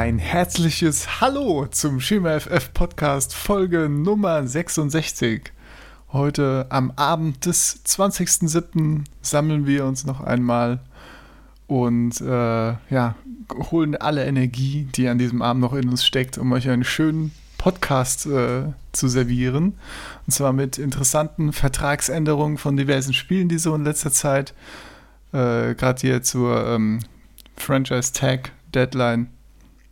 Ein herzliches Hallo zum Schema FF Podcast Folge Nummer 66. Heute am Abend des 20.07. sammeln wir uns noch einmal und äh, ja, holen alle Energie, die an diesem Abend noch in uns steckt, um euch einen schönen Podcast äh, zu servieren. Und zwar mit interessanten Vertragsänderungen von diversen Spielen, die so in letzter Zeit äh, gerade hier zur ähm, Franchise Tag Deadline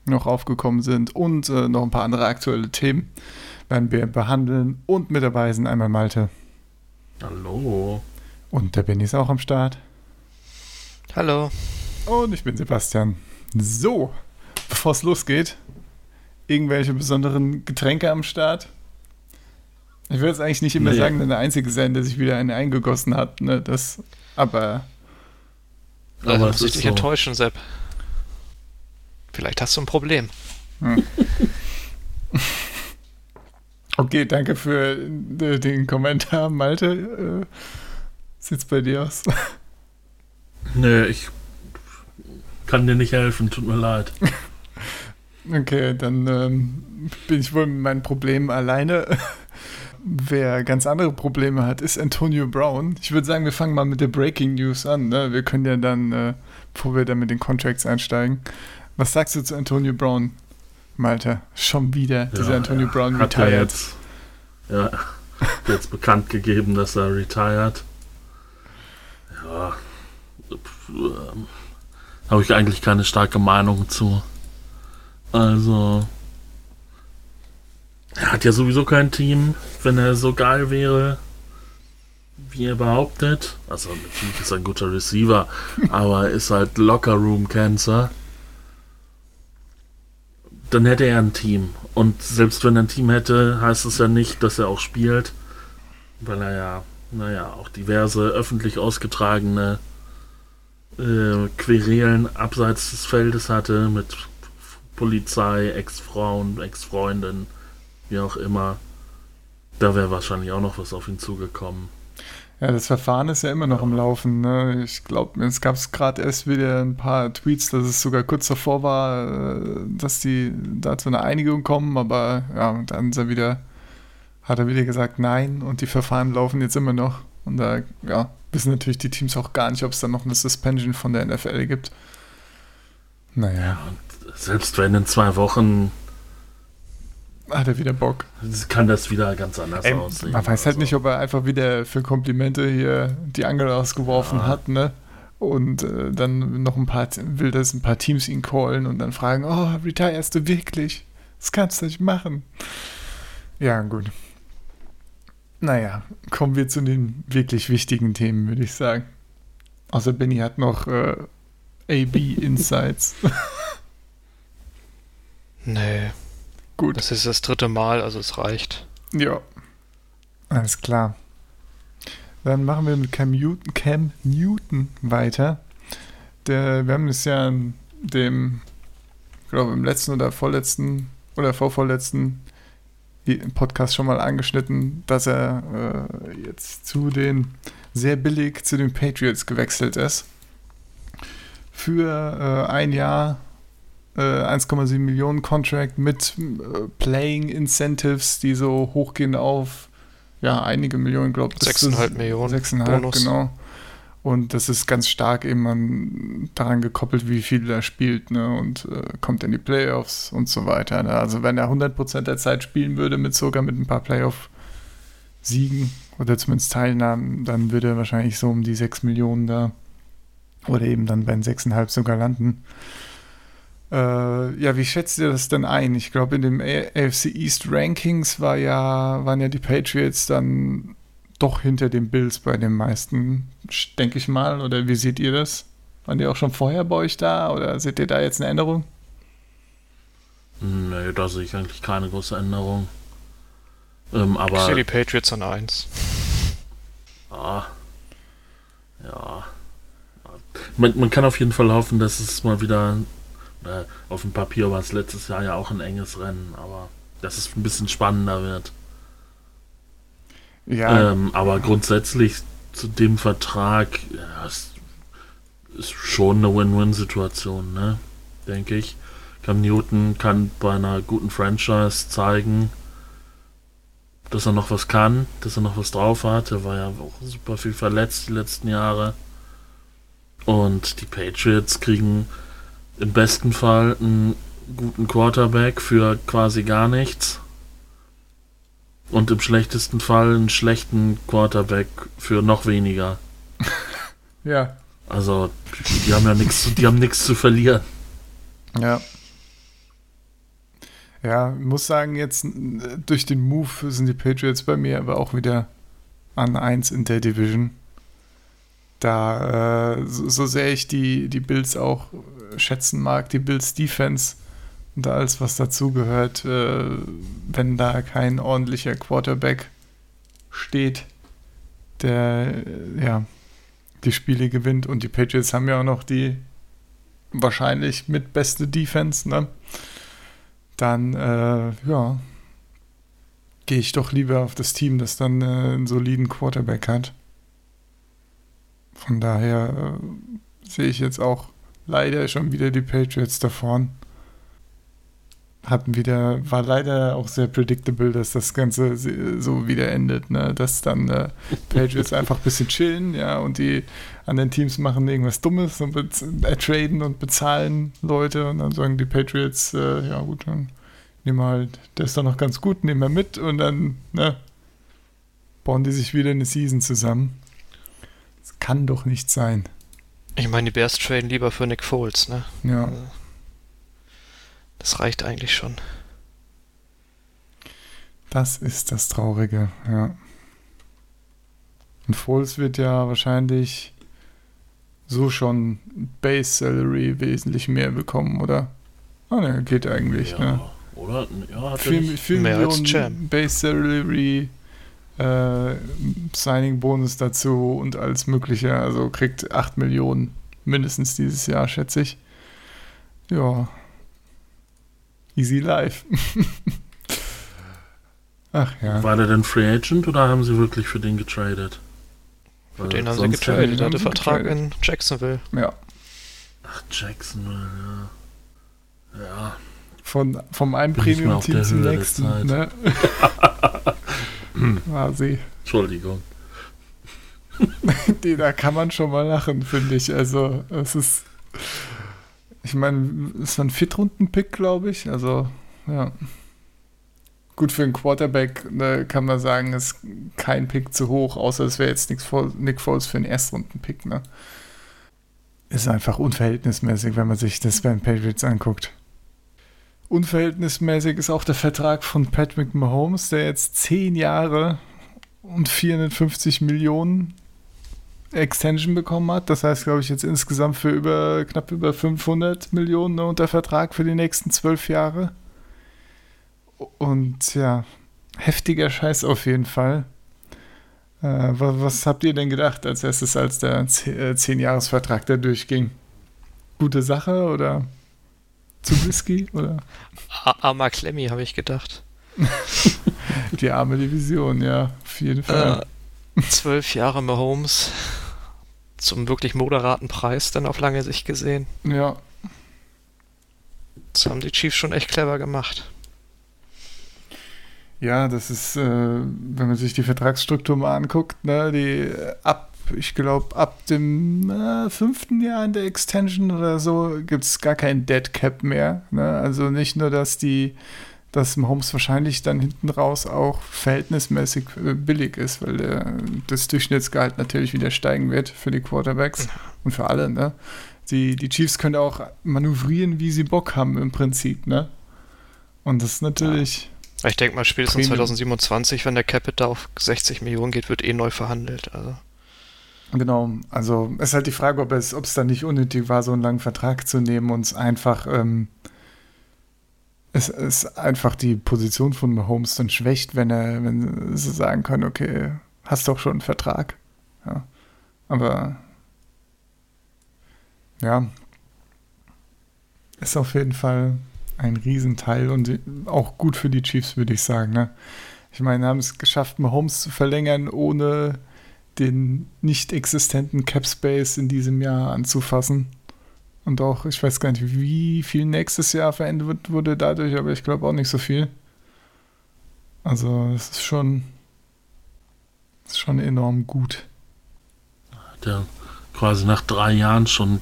noch aufgekommen sind und äh, noch ein paar andere aktuelle Themen werden wir behandeln. Und mit dabei sind einmal Malte. Hallo. Und der Benny ist auch am Start. Hallo. Und ich bin Sebastian. So, bevor es losgeht, irgendwelche besonderen Getränke am Start? Ich würde jetzt eigentlich nicht immer nee. sagen, der Einzige sein, der sich wieder eine eingegossen hat. Ne? Das, aber. aber also, muss ich dich so. enttäuschen, Sepp. Vielleicht hast du ein Problem. Hm. okay, danke für den Kommentar, Malte. Äh, sieht's bei dir aus? Nee, ich kann dir nicht helfen, tut mir leid. Okay, dann ähm, bin ich wohl mit meinen Problemen alleine. Wer ganz andere Probleme hat, ist Antonio Brown. Ich würde sagen, wir fangen mal mit der Breaking News an. Ne? Wir können ja dann, äh, bevor wir dann mit den Contracts einsteigen. Was sagst du zu Antonio Brown, Malte? Schon wieder dieser Antonio ja, Brown hat retired. Jetzt, ja, jetzt bekannt gegeben, dass er retired. Ja, ähm, habe ich eigentlich keine starke Meinung zu. Also, er hat ja sowieso kein Team, wenn er so geil wäre, wie er behauptet. Also, natürlich ist er ein guter Receiver, aber er ist halt Locker Room Cancer. Dann hätte er ein Team. Und selbst wenn er ein Team hätte, heißt es ja nicht, dass er auch spielt, weil er ja, naja, auch diverse öffentlich ausgetragene äh, Querelen abseits des Feldes hatte mit Polizei, Ex-Frauen, Ex-Freundin, wie auch immer. Da wäre wahrscheinlich auch noch was auf ihn zugekommen. Ja, das Verfahren ist ja immer noch im Laufen. Ne? Ich glaube, es gab gerade erst wieder ein paar Tweets, dass es sogar kurz davor war, äh, dass die da zu einer Einigung kommen, aber ja, dann er wieder, hat er wieder gesagt, nein, und die Verfahren laufen jetzt immer noch. Und da, ja, wissen natürlich die Teams auch gar nicht, ob es dann noch eine Suspension von der NFL gibt. Naja. Ja, selbst wenn in zwei Wochen hat er wieder Bock. Kann das wieder ganz anders Ey, aussehen. Man weiß halt so. nicht, ob er einfach wieder für Komplimente hier die Angel ausgeworfen ja. hat, ne? Und äh, dann noch ein paar, will das ein paar Teams ihn callen und dann fragen, oh, retirest du wirklich? Das kannst du nicht machen. Ja, gut. Naja, kommen wir zu den wirklich wichtigen Themen, würde ich sagen. Außer Benny hat noch äh, AB-Insights. nee. Gut. Das ist das dritte Mal, also es reicht. Ja. Alles klar. Dann machen wir mit Cam Newton, Cam Newton weiter. Der, wir haben es ja in dem, ich glaube, im letzten oder vorletzten oder vorvorletzten Podcast schon mal angeschnitten, dass er äh, jetzt zu den sehr billig zu den Patriots gewechselt ist. Für äh, ein Jahr äh, 1,7 Millionen Contract mit äh, Playing Incentives, die so hochgehen auf ja einige Millionen, glaube ich. 6,5 Millionen. 6,5, genau. Und das ist ganz stark eben daran gekoppelt, wie viel er spielt ne? und äh, kommt in die Playoffs und so weiter. Ne? Also wenn er 100% der Zeit spielen würde, mit sogar mit ein paar Playoff-Siegen oder zumindest Teilnahmen, dann würde er wahrscheinlich so um die 6 Millionen da oder eben dann bei den 6,5 sogar landen. Äh, ja, wie schätzt ihr das denn ein? Ich glaube, in den AFC East Rankings war ja, waren ja die Patriots dann doch hinter den Bills bei den meisten, denke ich mal. Oder wie seht ihr das? Waren die auch schon vorher bei euch da oder seht ihr da jetzt eine Änderung? Nee, da sehe ich eigentlich keine große Änderung. Ähm, aber ich sehe die Patriots an 1. Ja. Ja. Man, man, kann auf jeden Fall hoffen, dass es mal wieder äh, auf dem Papier war es letztes Jahr ja auch ein enges Rennen, aber dass es ein bisschen spannender wird. Ja. Ähm, aber grundsätzlich zu dem Vertrag, ja, ist, ist schon eine Win-Win-Situation, ne? Denke ich. Cam Newton kann bei einer guten Franchise zeigen, dass er noch was kann, dass er noch was drauf hat. Er war ja auch super viel verletzt die letzten Jahre. Und die Patriots kriegen im besten Fall einen guten Quarterback für quasi gar nichts. Und im schlechtesten Fall einen schlechten Quarterback für noch weniger. ja. Also, die haben ja nichts, die haben nichts zu verlieren. Ja. Ja, muss sagen, jetzt durch den Move sind die Patriots bei mir aber auch wieder an 1 in der Division. Da, äh, so, so, sehr ich die, die Bills auch schätzen mag, die Bills Defense und alles, was dazugehört, äh, wenn da kein ordentlicher Quarterback steht, der äh, ja die Spiele gewinnt. Und die Patriots haben ja auch noch die wahrscheinlich mit beste Defense, ne? Dann, äh, ja, gehe ich doch lieber auf das Team, das dann äh, einen soliden Quarterback hat. Von daher äh, sehe ich jetzt auch leider schon wieder die Patriots da vorn. Hatten wieder, war leider auch sehr predictable, dass das Ganze so wieder endet, ne? Dass dann äh, Patriots einfach ein bisschen chillen, ja, und die anderen Teams machen irgendwas Dummes und äh, traden und bezahlen Leute und dann sagen die Patriots, äh, ja gut, dann nehmen wir halt, der ist doch noch ganz gut, nehmen wir mit und dann, ne, bauen die sich wieder eine Season zusammen. Das kann doch nicht sein. Ich meine, die Bears traden lieber für Nick Foles, ne? Ja. Also, das reicht eigentlich schon. Das ist das Traurige, ja. Und Foles wird ja wahrscheinlich so schon Base Salary wesentlich mehr bekommen, oder? Ah, ne, geht eigentlich, ja. ne? Oder? Ja, hat 4, 4 Millionen Base Salary äh, Signing-Bonus dazu und alles Mögliche. Also kriegt 8 Millionen mindestens dieses Jahr, schätze ich. Ja. Easy life. Ach ja. War der denn Free Agent oder haben sie wirklich für den getradet? Für den haben sie getradet. Er hatte Vertrag getradet. in Jacksonville. Ja. Ach, Jacksonville, ja. Ja. Von, vom einen Premium-Team zum nächsten. Ne? Quasi. Entschuldigung. Da kann man schon mal lachen, finde ich. Also, es ist. Ich meine, es war ein Viertrunden-Pick, glaube ich. Also, ja. Gut, für einen Quarterback ne, kann man sagen, ist kein Pick zu hoch, außer es wäre jetzt Nick Foles für einen Erstrunden-Pick. Ne? Ist einfach unverhältnismäßig, wenn man sich das bei den Patriots anguckt. Unverhältnismäßig ist auch der Vertrag von Patrick Mahomes, der jetzt zehn Jahre und 450 Millionen Extension bekommen hat. Das heißt, glaube ich, jetzt insgesamt für über knapp über 500 Millionen ne, unter Vertrag für die nächsten zwölf Jahre. Und ja, heftiger Scheiß auf jeden Fall. Äh, was, was, habt ihr denn gedacht als erstes, als der 10-Jahres-Vertrag da durchging? Gute Sache oder? Zu Whisky, oder? Armer Klemmi, habe ich gedacht. Die arme Division, ja, auf jeden Fall. Äh, zwölf Jahre Mahomes zum wirklich moderaten Preis dann auf lange Sicht gesehen. Ja. Das haben die Chiefs schon echt clever gemacht. Ja, das ist, äh, wenn man sich die Vertragsstruktur mal anguckt, ne, die ab ich glaube, ab dem äh, fünften Jahr in der Extension oder so gibt es gar kein Dead Cap mehr. Ne? Also nicht nur, dass die dass Mahomes wahrscheinlich dann hinten raus auch verhältnismäßig äh, billig ist, weil der, das Durchschnittsgehalt natürlich wieder steigen wird für die Quarterbacks und für alle. Ne? Die, die Chiefs können auch manövrieren, wie sie Bock haben im Prinzip. Ne? Und das ist natürlich. Ja. Ich denke mal, spätestens Premium. 2027, wenn der Capita auf 60 Millionen geht, wird eh neu verhandelt. Also. Genau, also ist halt die Frage, ob es, ob es dann nicht unnötig war, so einen langen Vertrag zu nehmen und es einfach, ähm, es ist einfach die Position von Mahomes dann schwächt, wenn er, wenn sie sagen können, okay, hast doch schon einen Vertrag. Ja. Aber ja, ist auf jeden Fall ein Riesenteil und auch gut für die Chiefs, würde ich sagen. Ne? Ich meine, haben es geschafft, Mahomes zu verlängern, ohne den nicht existenten Cap Space in diesem Jahr anzufassen. Und auch, ich weiß gar nicht, wie viel nächstes Jahr verändert wurde dadurch, aber ich glaube auch nicht so viel. Also, es ist schon, ist schon enorm gut. Der quasi nach drei Jahren schon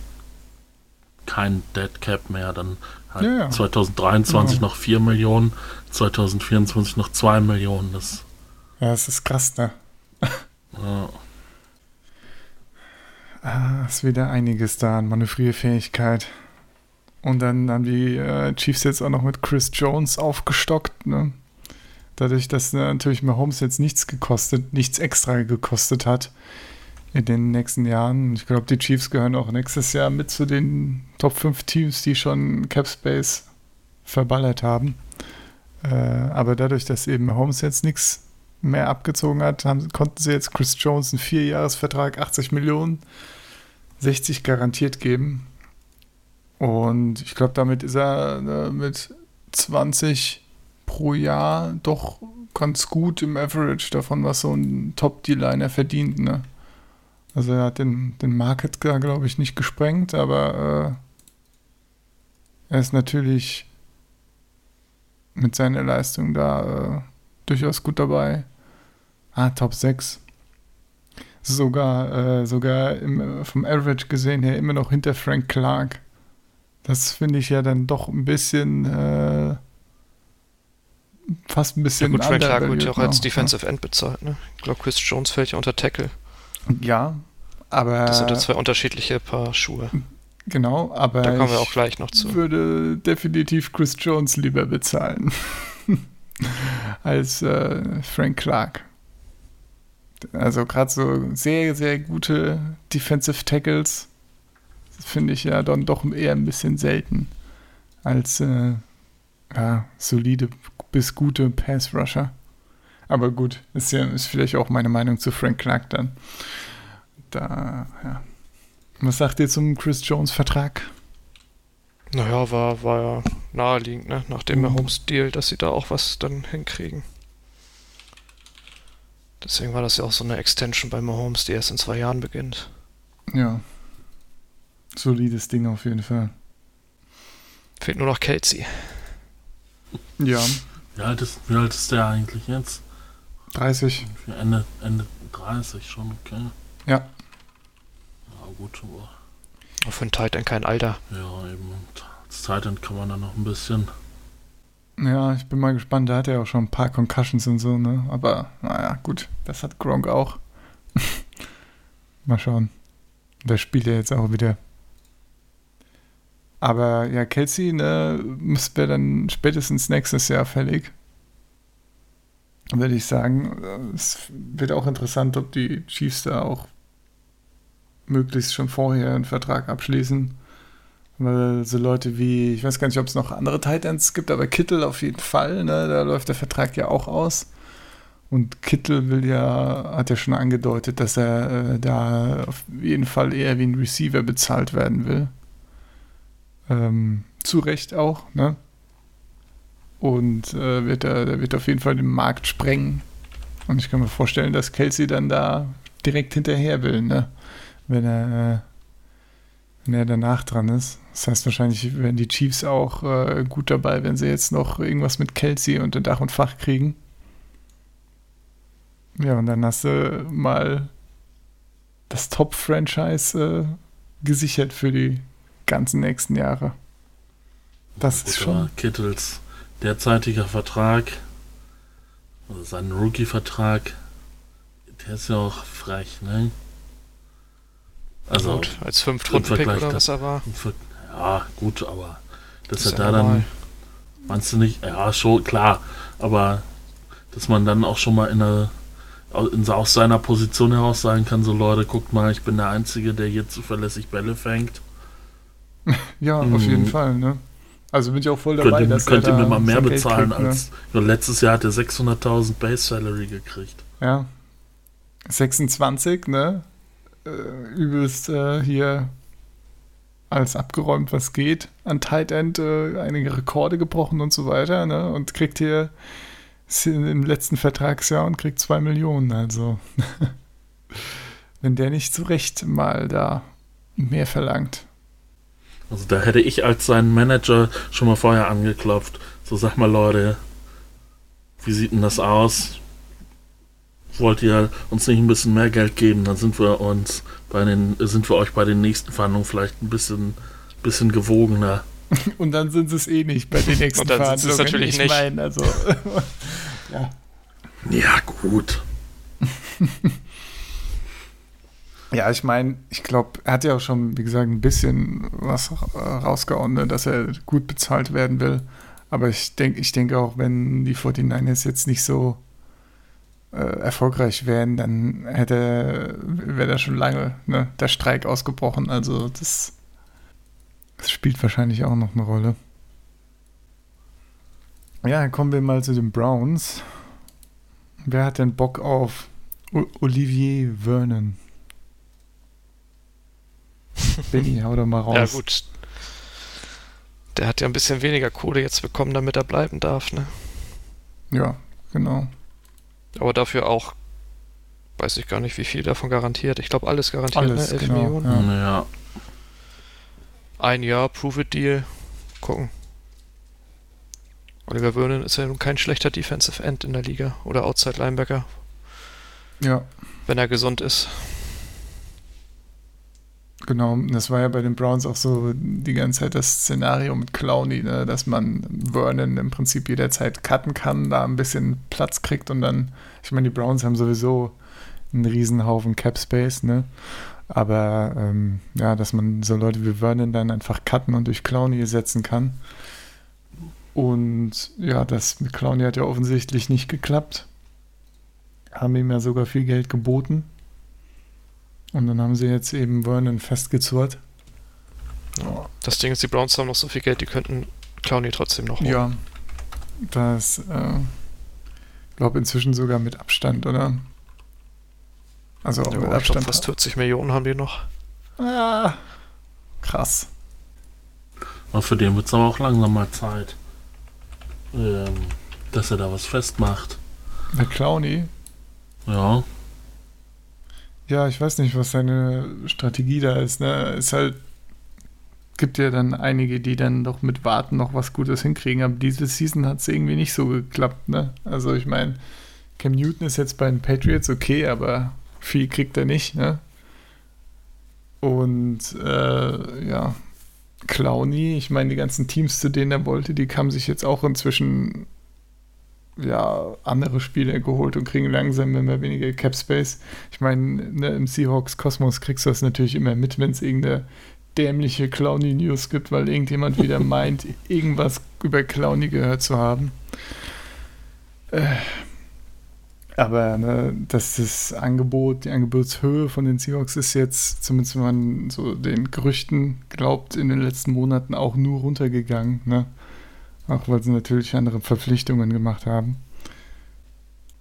kein Dead Cap mehr. Dann halt ja, ja. 2023 ja. noch 4 Millionen, 2024 noch 2 Millionen. Das ja, das ist krass, ne? Ja. Ah, ist wieder einiges da an Manövrierfähigkeit. Und dann haben die äh, Chiefs jetzt auch noch mit Chris Jones aufgestockt, ne? Dadurch, dass äh, natürlich Mahomes jetzt nichts gekostet, nichts extra gekostet hat in den nächsten Jahren. Ich glaube, die Chiefs gehören auch nächstes Jahr mit zu den Top 5 Teams, die schon Cap Space verballert haben. Äh, aber dadurch, dass eben Mahomes jetzt nichts mehr abgezogen hat, haben, konnten sie jetzt Chris Jones einen Vierjahresvertrag, 80 Millionen, 60 garantiert geben. Und ich glaube, damit ist er äh, mit 20 pro Jahr doch ganz gut im Average davon, was so ein Top-D-Liner verdient. Ne? Also er hat den, den Market, glaube ich, nicht gesprengt, aber äh, er ist natürlich mit seiner Leistung da äh, durchaus gut dabei. Ah, Top 6. Sogar, äh, sogar im, vom Average gesehen her immer noch hinter Frank Clark. Das finde ich ja dann doch ein bisschen äh, fast ein bisschen. Ja gut, Frank Clark wird ja auch als Defensive ja. End bezahlt, ne? Ich glaube, Chris Jones fällt ja unter Tackle. Ja, aber. Das sind ja zwei unterschiedliche Paar Schuhe. Genau, aber. Da kommen wir auch gleich noch zu. Ich würde definitiv Chris Jones lieber bezahlen. als äh, Frank Clark. Also gerade so sehr, sehr gute Defensive Tackles finde ich ja dann doch eher ein bisschen selten als äh, ja, solide bis gute Pass Rusher. Aber gut, ist ja ist vielleicht auch meine Meinung zu Frank Clark dann. Da, ja. Was sagt ihr zum Chris Jones Vertrag? Naja, war, war ja naheliegend, ne? Nach dem mhm. Holmes Deal, dass sie da auch was dann hinkriegen. Deswegen war das ja auch so eine Extension bei Mahomes, die erst in zwei Jahren beginnt. Ja. Solides Ding auf jeden Fall. Fehlt nur noch Kelsey. Ja. Wie alt ist, wie alt ist der eigentlich jetzt? 30. Ende, Ende 30 schon, okay. Ja. Ja, gut, aber für einen Titan kein Alter. Ja, eben. Und als Titan kann man dann noch ein bisschen. Ja, ich bin mal gespannt. Der hat ja auch schon ein paar Concussions und so, ne? Aber naja, gut. Das hat Gronk auch. mal schauen. Der spielt ja jetzt auch wieder. Aber ja, Kelsey, ne, wäre dann spätestens nächstes Jahr fällig. Würde ich sagen. Es wird auch interessant, ob die Chiefs da auch möglichst schon vorher einen Vertrag abschließen. Weil so Leute wie, ich weiß gar nicht, ob es noch andere Titans gibt, aber Kittel auf jeden Fall, ne? Da läuft der Vertrag ja auch aus. Und Kittel will ja, hat ja schon angedeutet, dass er äh, da auf jeden Fall eher wie ein Receiver bezahlt werden will. Ähm, zu Recht auch, ne? Und äh, wird er, der wird auf jeden Fall den Markt sprengen. Und ich kann mir vorstellen, dass Kelsey dann da direkt hinterher will, ne? wenn er, äh, wenn er danach dran ist. Das heißt, wahrscheinlich werden die Chiefs auch äh, gut dabei, wenn sie jetzt noch irgendwas mit Kelsey unter Dach und Fach kriegen. Ja, und dann hast du mal das Top-Franchise äh, gesichert für die ganzen nächsten Jahre. Das ist schon. Kittels derzeitiger Vertrag, also sein Rookie-Vertrag, der ist ja auch frech, ne? Also gut, als Fünftrunden-Pick oder was er war. Ja, gut, aber dass das er da normal. dann, meinst du nicht, ja, schon, klar, aber dass man dann auch schon mal in einer in, aus seiner Position heraus sagen kann, so Leute, guckt mal, ich bin der Einzige, der hier zuverlässig Bälle fängt. ja, hm. auf jeden Fall, ne? Also bin ich auch voll dabei, könnt, dass könnt ihr mir mal mehr bezahlen kriegt, ne? als ne? letztes Jahr hat er 600.000 Base Salary gekriegt. Ja. 26, ne? Äh, übelst äh, hier alles abgeräumt, was geht. An Tight End äh, einige Rekorde gebrochen und so weiter. Ne? Und kriegt hier im letzten Vertragsjahr und kriegt zwei Millionen. Also, wenn der nicht zu Recht mal da mehr verlangt. Also da hätte ich als sein Manager schon mal vorher angeklopft. So sag mal Leute, wie sieht denn das aus? Wollt ihr uns nicht ein bisschen mehr Geld geben? Dann sind wir uns bei den, sind wir euch bei den nächsten Verhandlungen vielleicht ein bisschen, bisschen gewogener. Und dann sind sie es eh nicht bei den nächsten Und dann sind sie es Verhandlungen. natürlich ich nicht. Mein, also, ja. Ja, gut. Ja, ich meine, ich glaube, er hat ja auch schon, wie gesagt, ein bisschen was rausgehauen, ne, dass er gut bezahlt werden will. Aber ich denke ich denke auch, wenn die 49ers jetzt nicht so äh, erfolgreich wären, dann hätte wäre da schon lange ne, der Streik ausgebrochen. Also das, das spielt wahrscheinlich auch noch eine Rolle. Ja, dann kommen wir mal zu den Browns. Wer hat denn Bock auf O- Olivier Vernon? Benny, hau doch mal raus. Ja, gut. Der hat ja ein bisschen weniger Kohle jetzt bekommen, damit er bleiben darf, ne? Ja, genau. Aber dafür auch, weiß ich gar nicht, wie viel davon garantiert. Ich glaube, alles garantiert, Alles, ne? 11 genau, Millionen. Ja. Ja. Ein Jahr, Prove-It-Deal. Gucken. Oliver Vernon ist ja nun kein schlechter Defensive End in der Liga. Oder Outside Linebacker, Ja, wenn er gesund ist. Genau. Das war ja bei den Browns auch so die ganze Zeit das Szenario mit Clowney, ne? dass man Vernon im Prinzip jederzeit cutten kann, da ein bisschen Platz kriegt und dann, ich meine, die Browns haben sowieso einen Riesenhaufen Cap Space, ne? Aber ähm, ja, dass man so Leute wie Vernon dann einfach cutten und durch Clowney ersetzen kann. Und ja, das mit Clowney hat ja offensichtlich nicht geklappt. Haben ihm ja sogar viel Geld geboten. Und dann haben sie jetzt eben Vernon festgezurrt. Ja. Das Ding ist, die Browns haben noch so viel Geld, die könnten Clowney trotzdem noch holen. Ja, das, äh, glaube inzwischen sogar mit Abstand, oder? Also auch Ja, mit Abstand. fast 40 Millionen haben die noch. ah, krass. Aber für den wird es aber auch langsam mal Zeit, ähm, dass er da was festmacht. Der Clowny, Ja, ja, ich weiß nicht, was seine Strategie da ist. Ne? Ist halt, gibt ja dann einige, die dann doch mit Warten noch was Gutes hinkriegen, aber diese Season hat es irgendwie nicht so geklappt. Ne? Also ich meine, Cam Newton ist jetzt bei den Patriots okay, aber viel kriegt er nicht. Ne? Und äh, ja, Clowny, ich meine, die ganzen Teams, zu denen er wollte, die haben sich jetzt auch inzwischen ja, andere Spiele geholt und kriegen langsam immer weniger Cap Space. Ich meine, ne, im Seahawks Kosmos kriegst du das natürlich immer mit, wenn es irgendeine dämliche Clowny News gibt, weil irgendjemand wieder meint, irgendwas über Clowny gehört zu haben. Äh, aber ne, dass das Angebot, die Angebotshöhe von den Seahawks ist jetzt, zumindest wenn man so den Gerüchten glaubt, in den letzten Monaten auch nur runtergegangen. Ne? Auch weil sie natürlich andere Verpflichtungen gemacht haben.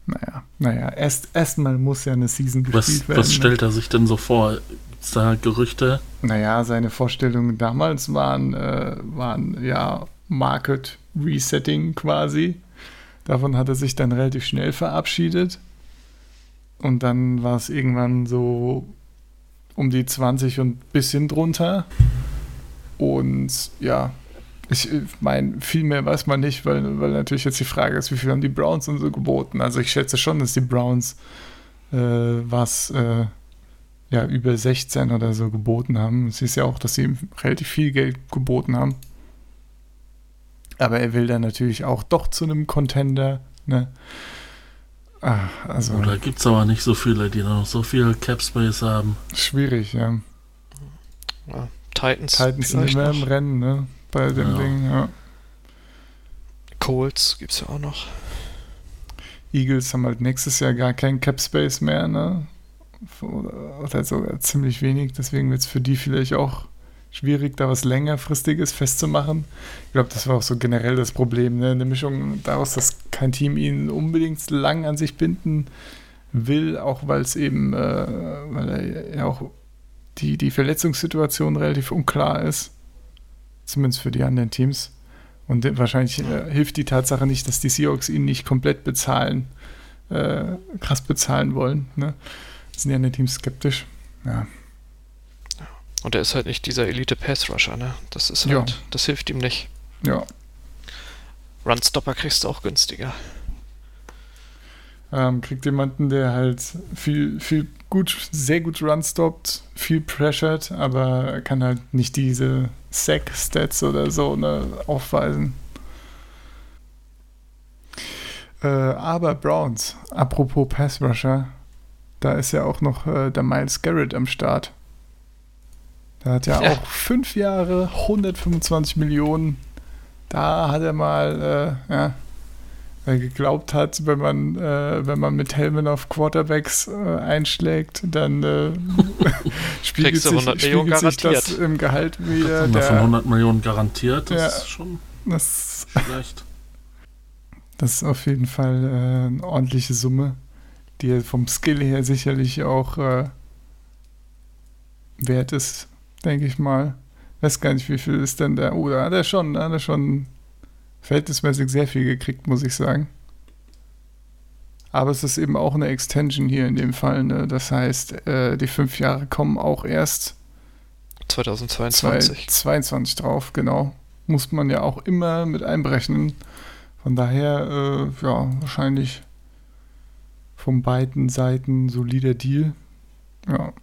Naja, naja, erst erstmal muss ja eine Season was, gespielt werden. was stellt er sich denn so vor? Gibt's da Gerüchte? Naja, seine Vorstellungen damals waren, äh, waren ja Market Resetting quasi. Davon hat er sich dann relativ schnell verabschiedet. Und dann war es irgendwann so um die 20 und bisschen drunter. Und ja, ich meine, viel mehr weiß man nicht, weil, weil natürlich jetzt die Frage ist, wie viel haben die Browns und so geboten. Also ich schätze schon, dass die Browns äh, was äh, ja über 16 oder so geboten haben. Es ist ja auch, dass sie ihm relativ viel Geld geboten haben. Aber er will dann natürlich auch doch zu einem Contender, ne? Ah, also Oder gibt es aber nicht so viele, die noch so viel Cap Space haben? schwierig, ja. Ja, Titans, Titans sind immer im noch. Rennen, ne? Bei dem Ja. Ding, ja. Colts gibt's ja auch noch. Eagles haben halt nächstes Jahr gar keinen Cap Space mehr, ne? Oder, oder sogar ziemlich wenig, deswegen wird es für die vielleicht auch schwierig, da was längerfristiges festzumachen. Ich glaube, das war auch so generell das Problem, ne? Eine Mischung daraus, dass kein Team ihn unbedingt lang an sich binden will, auch weil es eben, äh, weil er ja auch die, die Verletzungssituation relativ unklar ist. Zumindest für die anderen Teams. Und wahrscheinlich äh, hilft die Tatsache nicht, dass die Seahawks ihn nicht komplett bezahlen, äh, krass bezahlen wollen. Ne? Sind die anderen Teams skeptisch. Ja. Und er ist halt nicht dieser Elite-Pass-Rusher, ne? Das ist Ja. halt, das hilft ihm nicht. Ja. Runstopper kriegst du auch günstiger. Ähm, kriegt jemanden, der halt viel, viel gut, sehr gut Run stoppt, viel pressured, aber kann halt nicht diese Sack-Stats oder so ne, aufweisen. Äh, aber Browns, apropos Pass Rusher, da ist ja auch noch äh, der Miles Garrett am Start. Der hat ja, Ja. auch fünf Jahre, 125 Millionen. Da hat er mal, äh, ja, geglaubt hat, wenn man, äh, wenn man mit Helmen auf Quarterbacks äh, einschlägt, dann äh, spiegelt, sich, 100 Millionen spiegelt sich das garantiert. im Gehalt wieder. Und davon Der, 100 Millionen garantiert, das Ja. ist schon das, schlecht. das ist auf jeden Fall äh, eine ordentliche Summe, die vom Skill her sicherlich auch äh, wert ist, denke ich mal. Weiß gar nicht, wie viel ist denn der. Oh, da hat er schon, da hat er schon verhältnismäßig sehr viel gekriegt, muss ich sagen. Aber es ist eben auch eine Extension hier in dem Fall. Ne? Das heißt, äh, die fünf Jahre kommen auch erst 2022. 22 drauf, genau. Muss man ja auch immer mit einberechnen. Von daher, äh, ja, wahrscheinlich von beiden Seiten solider Deal. Ja.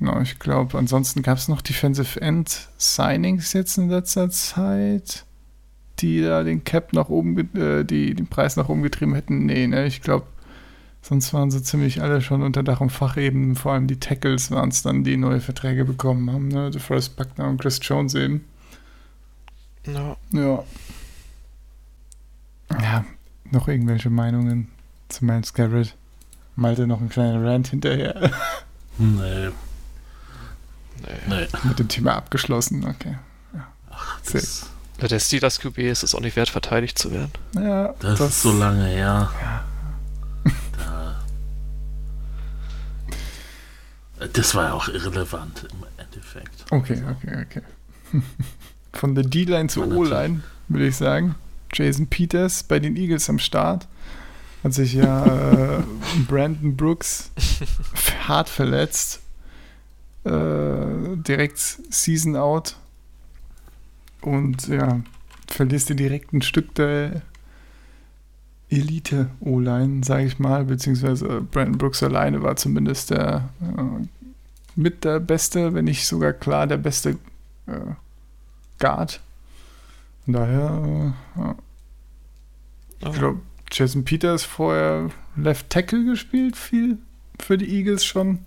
Genau, ich glaube, ansonsten gab es noch Defensive End Signings jetzt in letzter Zeit, die da den Cap nach oben, äh, die den Preis nach oben getrieben hätten. Nee, ne, ich glaube, Sonst waren sie ziemlich alle schon unter Dach und Fach eben. Vor allem die Tackles waren es dann, die neue Verträge bekommen haben. Ne? DeForest Buckner und Chris Jones eben. Ja. Ja. Ja, noch irgendwelche Meinungen zu Miles Garrett? Malte noch ein kleiner Rant hinterher. Nee, Nee. nee. Mit dem Thema abgeschlossen. Okay. Sehr- Das, Wenn der Steelers QB ist es auch nicht wert, verteidigt zu werden. Ja, das, ist so lange her. Ja. Da, das war ja auch irrelevant im Endeffekt. Okay, okay, okay. Von der D-Line zur O-Line, würde ich sagen. Jason Peters bei den Eagles am Start. Hat sich ja äh, Brandon Brooks hart verletzt. Äh, direkt Season out. Und ja, verlierst dir direkt ein Stück der Elite-O-Line, sage ich mal. Beziehungsweise Brandon Brooks alleine war zumindest der äh, mit der beste, wenn nicht sogar klar der beste äh, Guard. Von daher, äh, ja. Ich glaube, Jason Peters vorher Left Tackle gespielt, viel für die Eagles schon.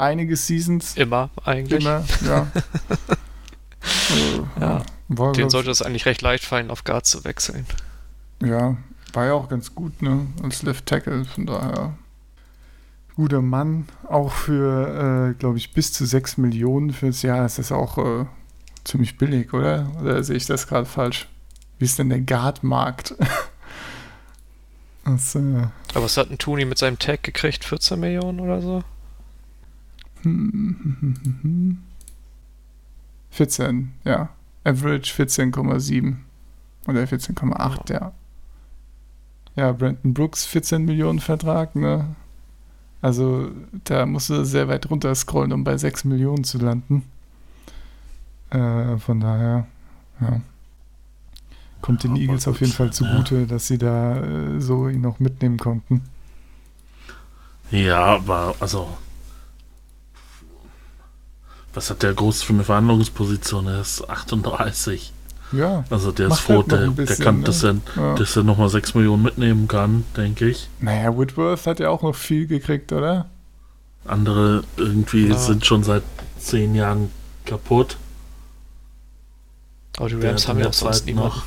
Einige Seasons. immer eigentlich. Immer, ja. äh, Ja. War, Den sollte es eigentlich recht leicht fallen, auf Guard zu wechseln. ja, war ja auch ganz gut, ne? Als Left Tackle, von daher. Guter Mann, auch für, äh, glaube ich, bis zu 6 Millionen fürs Jahr ist das auch äh, ziemlich billig, oder? Oder sehe ich das gerade falsch? Wie ist denn der Guard-Markt? äh, Aber was hat ein Tooney mit seinem Tag gekriegt? 14 Millionen oder so? Hm, 14, ja. Average 14,7 oder 14,8, ja. Ja, Brandon Brooks 14 Millionen Vertrag, ne? Also da musst du sehr weit runter scrollen, um bei 6 Millionen zu landen. Äh, von daher, ja. Kommt den Aber Eagles auf jeden Fall ja. zugute, dass sie da äh, so ihn noch mitnehmen konnten. Ja, aber also. Was hat der groß für eine Verhandlungsposition? Er ist 38. Ja, Also der ist froh, halt der, ein der bisschen, kann, ne? dass er, ja. dass er nochmal 6 Millionen mitnehmen kann, denke ich. Naja, Whitworth hat ja auch noch viel gekriegt, oder? Andere irgendwie Ja. sind schon seit 10 Jahren kaputt. Aber die Rams haben ja auch sonst niemanden. noch.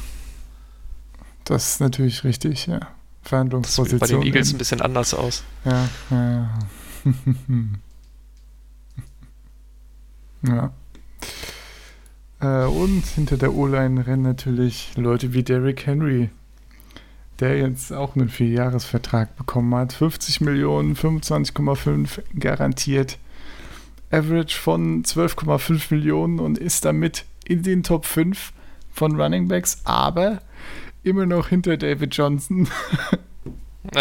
Das ist natürlich richtig, ja. Das sieht Verhandlungsposition. bei den Eagles ein bisschen anders aus. Ja, ja. ja. Äh, und hinter der O-Line rennen natürlich Leute wie Derrick Henry, der jetzt auch einen Vierjahresvertrag bekommen hat. 50 Millionen, 25,5 garantiert. Average von 12,5 Millionen und ist damit in den Top 5 von Running Backs, aber immer noch hinter David Johnson.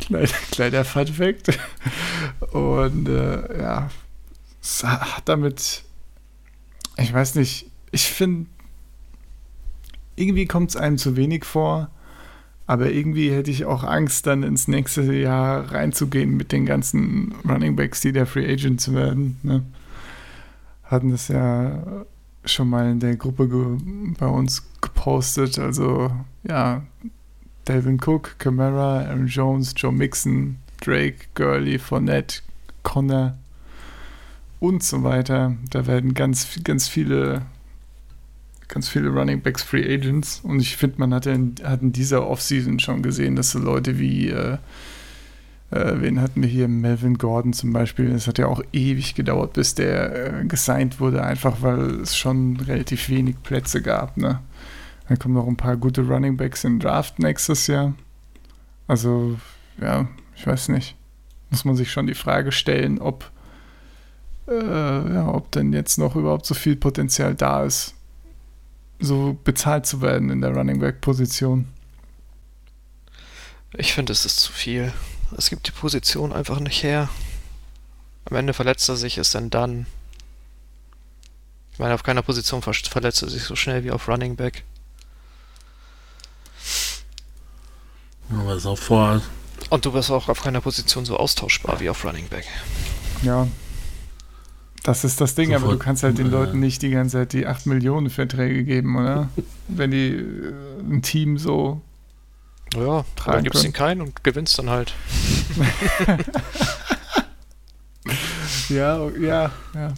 kleiner, kleiner Fun Fact. Und äh, ja, es hat damit, ich weiß nicht, ich finde, irgendwie kommt es einem zu wenig vor, aber irgendwie hätte ich auch Angst, dann ins nächste Jahr reinzugehen mit den ganzen Running Backs, die der Free Agents werden. Ne? Hatten das ja schon mal in der Gruppe bei uns gepostet. Also ja, Delvin Cook, Camara, Aaron Jones, Joe Mixon, Drake, Gurley, Fournette, Connor und so weiter. Da werden ganz, ganz viele, ganz viele Running Backs Free Agents. Und ich finde, man hat, in, hat in dieser Offseason schon gesehen, dass so Leute wie äh, äh, wen hatten wir hier? Melvin Gordon zum Beispiel. Es hat ja auch ewig gedauert, bis der äh, gesigned wurde, einfach weil es schon relativ wenig Plätze gab. Ne? Dann kommen noch ein paar gute Running Backs in Draft nächstes Jahr. Also, ja, ich weiß nicht. Muss man sich schon die Frage stellen, ob, äh, ja, ob denn jetzt noch überhaupt so viel Potenzial da ist, so bezahlt zu werden in der Running Back Position. Ich finde, es ist zu viel. Es gibt die Position einfach nicht her. Am Ende verletzt er sich, ist dann dann. Ich meine, auf keiner Position verletzt er sich so schnell wie auf Running Back. Aber ist auch vor. Und du bist auch auf keiner Position so austauschbar wie auf Running Back. Ja. Das ist das Ding, Sofort, aber du kannst halt den äh, Leuten nicht die ganze Zeit die 8 Millionen Verträge geben, oder? Wenn die äh, ein Team so ja, dann gibst du ihn keinen und gewinnst dann halt. ja, ja, ja,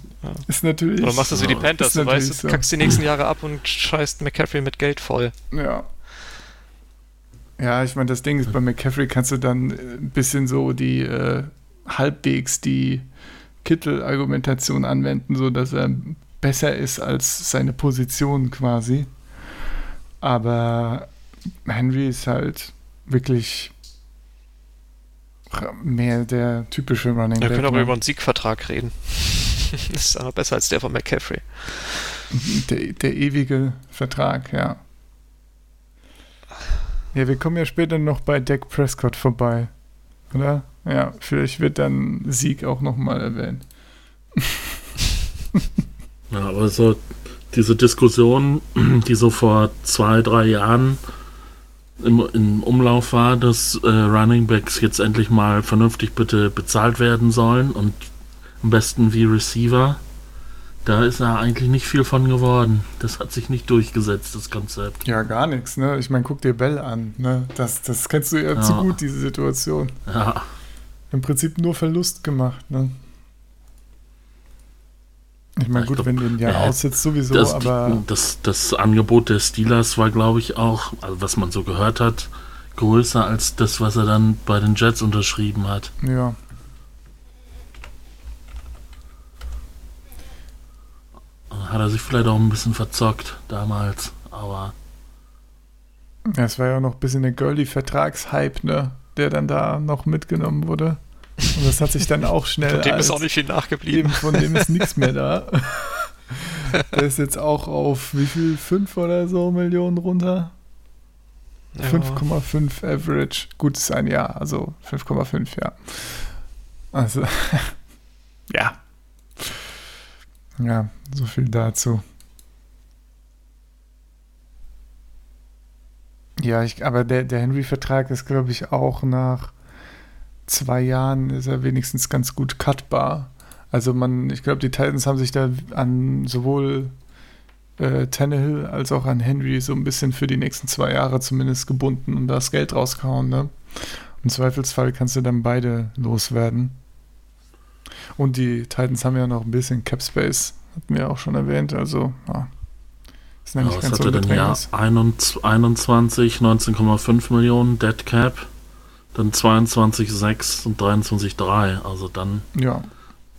Ist natürlich. Oder machst du es wie die Panthers, du weißt, so. kackst die nächsten Jahre ab und scheißt McCaffrey mit Geld voll. Ja. Ja, ich meine, das Ding ist, bei McCaffrey kannst du dann ein bisschen so die äh, halbwegs die Kittel-Argumentation anwenden, so dass er besser ist als seine Position quasi. Aber Henry ist halt wirklich mehr der typische Running Back. Wir können aber ne? über einen Siegvertrag reden. das ist aber besser als der von McCaffrey. Der, der ewige Vertrag, ja. Ja, wir kommen ja später noch bei Dak Prescott vorbei, oder? Ja, vielleicht wird dann Sieg auch nochmal erwähnt. ja, aber so diese Diskussion, die so vor zwei, drei Jahren im, im Umlauf war, dass äh, Running Backs jetzt endlich mal vernünftig bitte bezahlt werden sollen und am besten wie Receiver. Da ist ja eigentlich nicht viel von geworden. Das hat sich nicht durchgesetzt, das Konzept. Ja, gar nichts, ne? Ich meine, guck dir Bell an, ne? Das, das kennst du ja, ja. zu gut, diese Situation. Ja. Im Prinzip nur Verlust gemacht, ne? Ich meine, gut, glaub, wenn du ihn ja äh, aussitzt, sowieso, das, aber. Das, das Angebot der Steelers war, glaube ich, auch, also was man so gehört hat, größer als das, was er dann bei den Jets unterschrieben hat. Ja. Hat er sich vielleicht auch ein bisschen verzockt damals, aber. Ja, es war ja noch ein bisschen der Girly-Vertragshype, ne? Der dann da noch mitgenommen wurde. Und das hat sich dann auch schnell. Von dem ist auch nicht viel nachgeblieben. Von dem ist nichts mehr da. Der ist jetzt auch auf wie viel? 5 oder so Millionen runter? Ja. 5,5 Average. Gut, ist ein Jahr, also 5,5, ja. Also, ja. Ja, so viel dazu. Ja, ich, aber der, der Henry-Vertrag ist, glaube ich, auch nach zwei Jahren ist er wenigstens ganz gut cutbar. Also man, ich glaube, die Titans haben sich da an sowohl äh, Tannehill als auch an Henry so ein bisschen für die nächsten zwei Jahre zumindest gebunden und das Geld rausgehauen. Ne? Im Zweifelsfall kannst du dann beide loswerden. Und die Titans haben ja noch ein bisschen Cap Space, hatten wir auch schon erwähnt. Also, ja. Ist ja, was hatte denn ja 21, 19,5 Millionen Dead Cap dann 22,6 und 23,3. Also dann. Ja.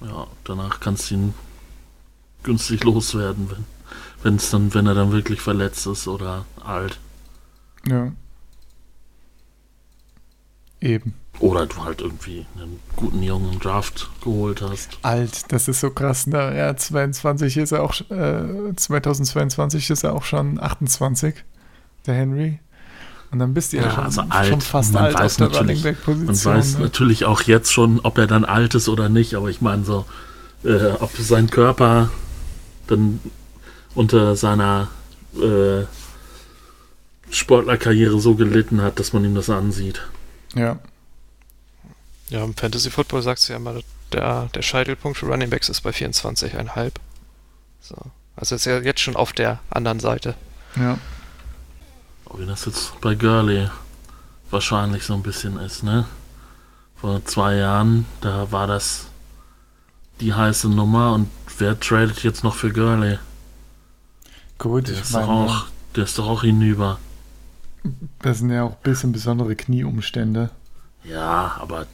Ja, danach kannst du ihn günstig loswerden, wenn wenn es dann, wenn er dann wirklich verletzt ist oder alt. Ja. Eben. Oder du halt irgendwie einen guten jungen Draft geholt hast. Alt, das ist so krass, ne? Ja, 22 ist er auch, äh, 2022 ist er auch schon 28, der Henry. Und dann bist du ja, Ja, schon, also alt. schon fast Man alt weiß auf der Running Back Man Position. weiß ne? natürlich auch jetzt schon, ob er dann alt ist oder nicht, aber ich meine so, äh, ob sein Körper dann unter seiner äh, Sportlerkarriere so gelitten hat, dass man ihm das ansieht. Ja, Ja, im Fantasy Football sagst du ja immer, der, der Scheitelpunkt für Running Backs ist bei 24,5. So. Also ist ja jetzt schon auf der anderen Seite. ja. Auch wie das jetzt bei Gurley wahrscheinlich so ein bisschen ist, ne? Vor zwei Jahren, da war das die heiße Nummer und wer tradet jetzt noch für Gurley? Gut, Der ich ist doch meine, auch, der ist doch auch hinüber. das sind ja auch ein bisschen besondere Knieumstände. Ja, aber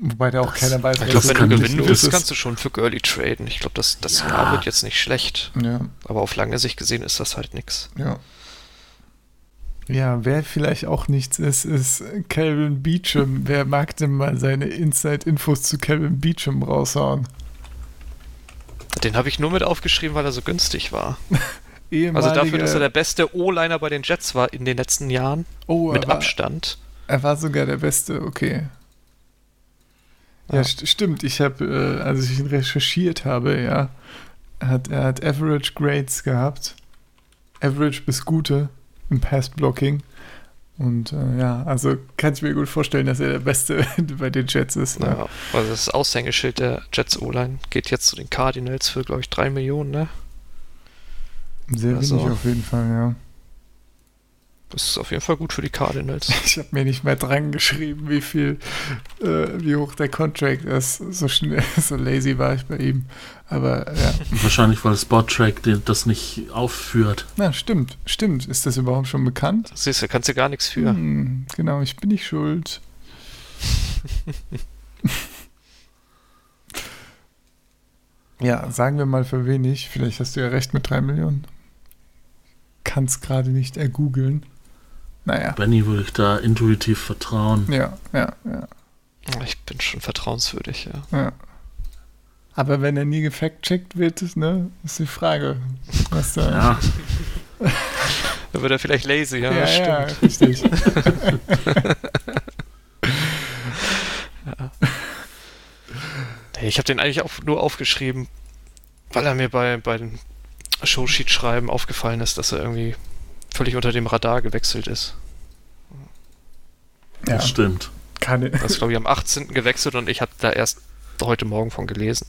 Wobei da auch Das- keiner weiß, Ich Das glaube, wenn du gewinnen willst, ist. kannst du schon für Gurley traden. Ich glaube, das, das Ja. Jahr wird jetzt nicht schlecht. Ja, Aber auf lange Sicht gesehen ist das halt nix. ja. Ja, wer vielleicht auch nichts ist, ist Calvin Beecham. Wer mag denn mal seine Inside-Infos zu Calvin Beecham raushauen? Den habe ich nur mit aufgeschrieben, weil er so günstig war. Also dafür, dass er der beste O-Liner bei den Jets war in den letzten Jahren, oh, mit war, Abstand. Er war sogar der Beste, okay. Ja, st stimmt. Ich habe, äh, als ich ihn recherchiert habe, ja, er hat, er hat Average Grades gehabt. Average bis gute im Pass-Blocking. Und äh, ja, also kann ich mir gut vorstellen, dass er der Beste bei den Jets ist. Ne? Ja, also das Aushängeschild der Jets O-Line geht jetzt zu den Cardinals für, glaube ich, 3 Millionen, ne? Sehr Also- wenig auf jeden Fall, ja. Das ist auf jeden Fall gut für die Cardinals. Ich habe mir nicht mehr dran geschrieben, wie viel, äh, wie hoch der Contract ist. So schnell, so lazy war ich bei ihm. Aber ja. wahrscheinlich, weil Spottrack das nicht aufführt. Na, stimmt, stimmt. Ist das überhaupt schon bekannt? Siehst du, kannst du gar nichts für. Hm, genau, ich bin nicht schuld. ja, sagen wir mal für wenig. Vielleicht hast du ja recht mit drei Millionen. Kann's gerade nicht ergoogeln. Naja, Benny würde ich da intuitiv vertrauen. ja, ja, ja, Ich bin schon vertrauenswürdig, ja. ja. Aber wenn er nie gefact-checkt wird, ne, ist die Frage, was da. Ja, Da wird er vielleicht lazy, ja, ja, das ja, stimmt. richtig. Nee, ich habe den eigentlich auch nur aufgeschrieben, weil er mir bei, bei den Showsheet-Schreiben aufgefallen ist, dass er irgendwie völlig unter dem Radar gewechselt ist. ja, das stimmt. kann, Er ist, glaube ich, am 18. gewechselt und ich habe da erst heute Morgen von gelesen.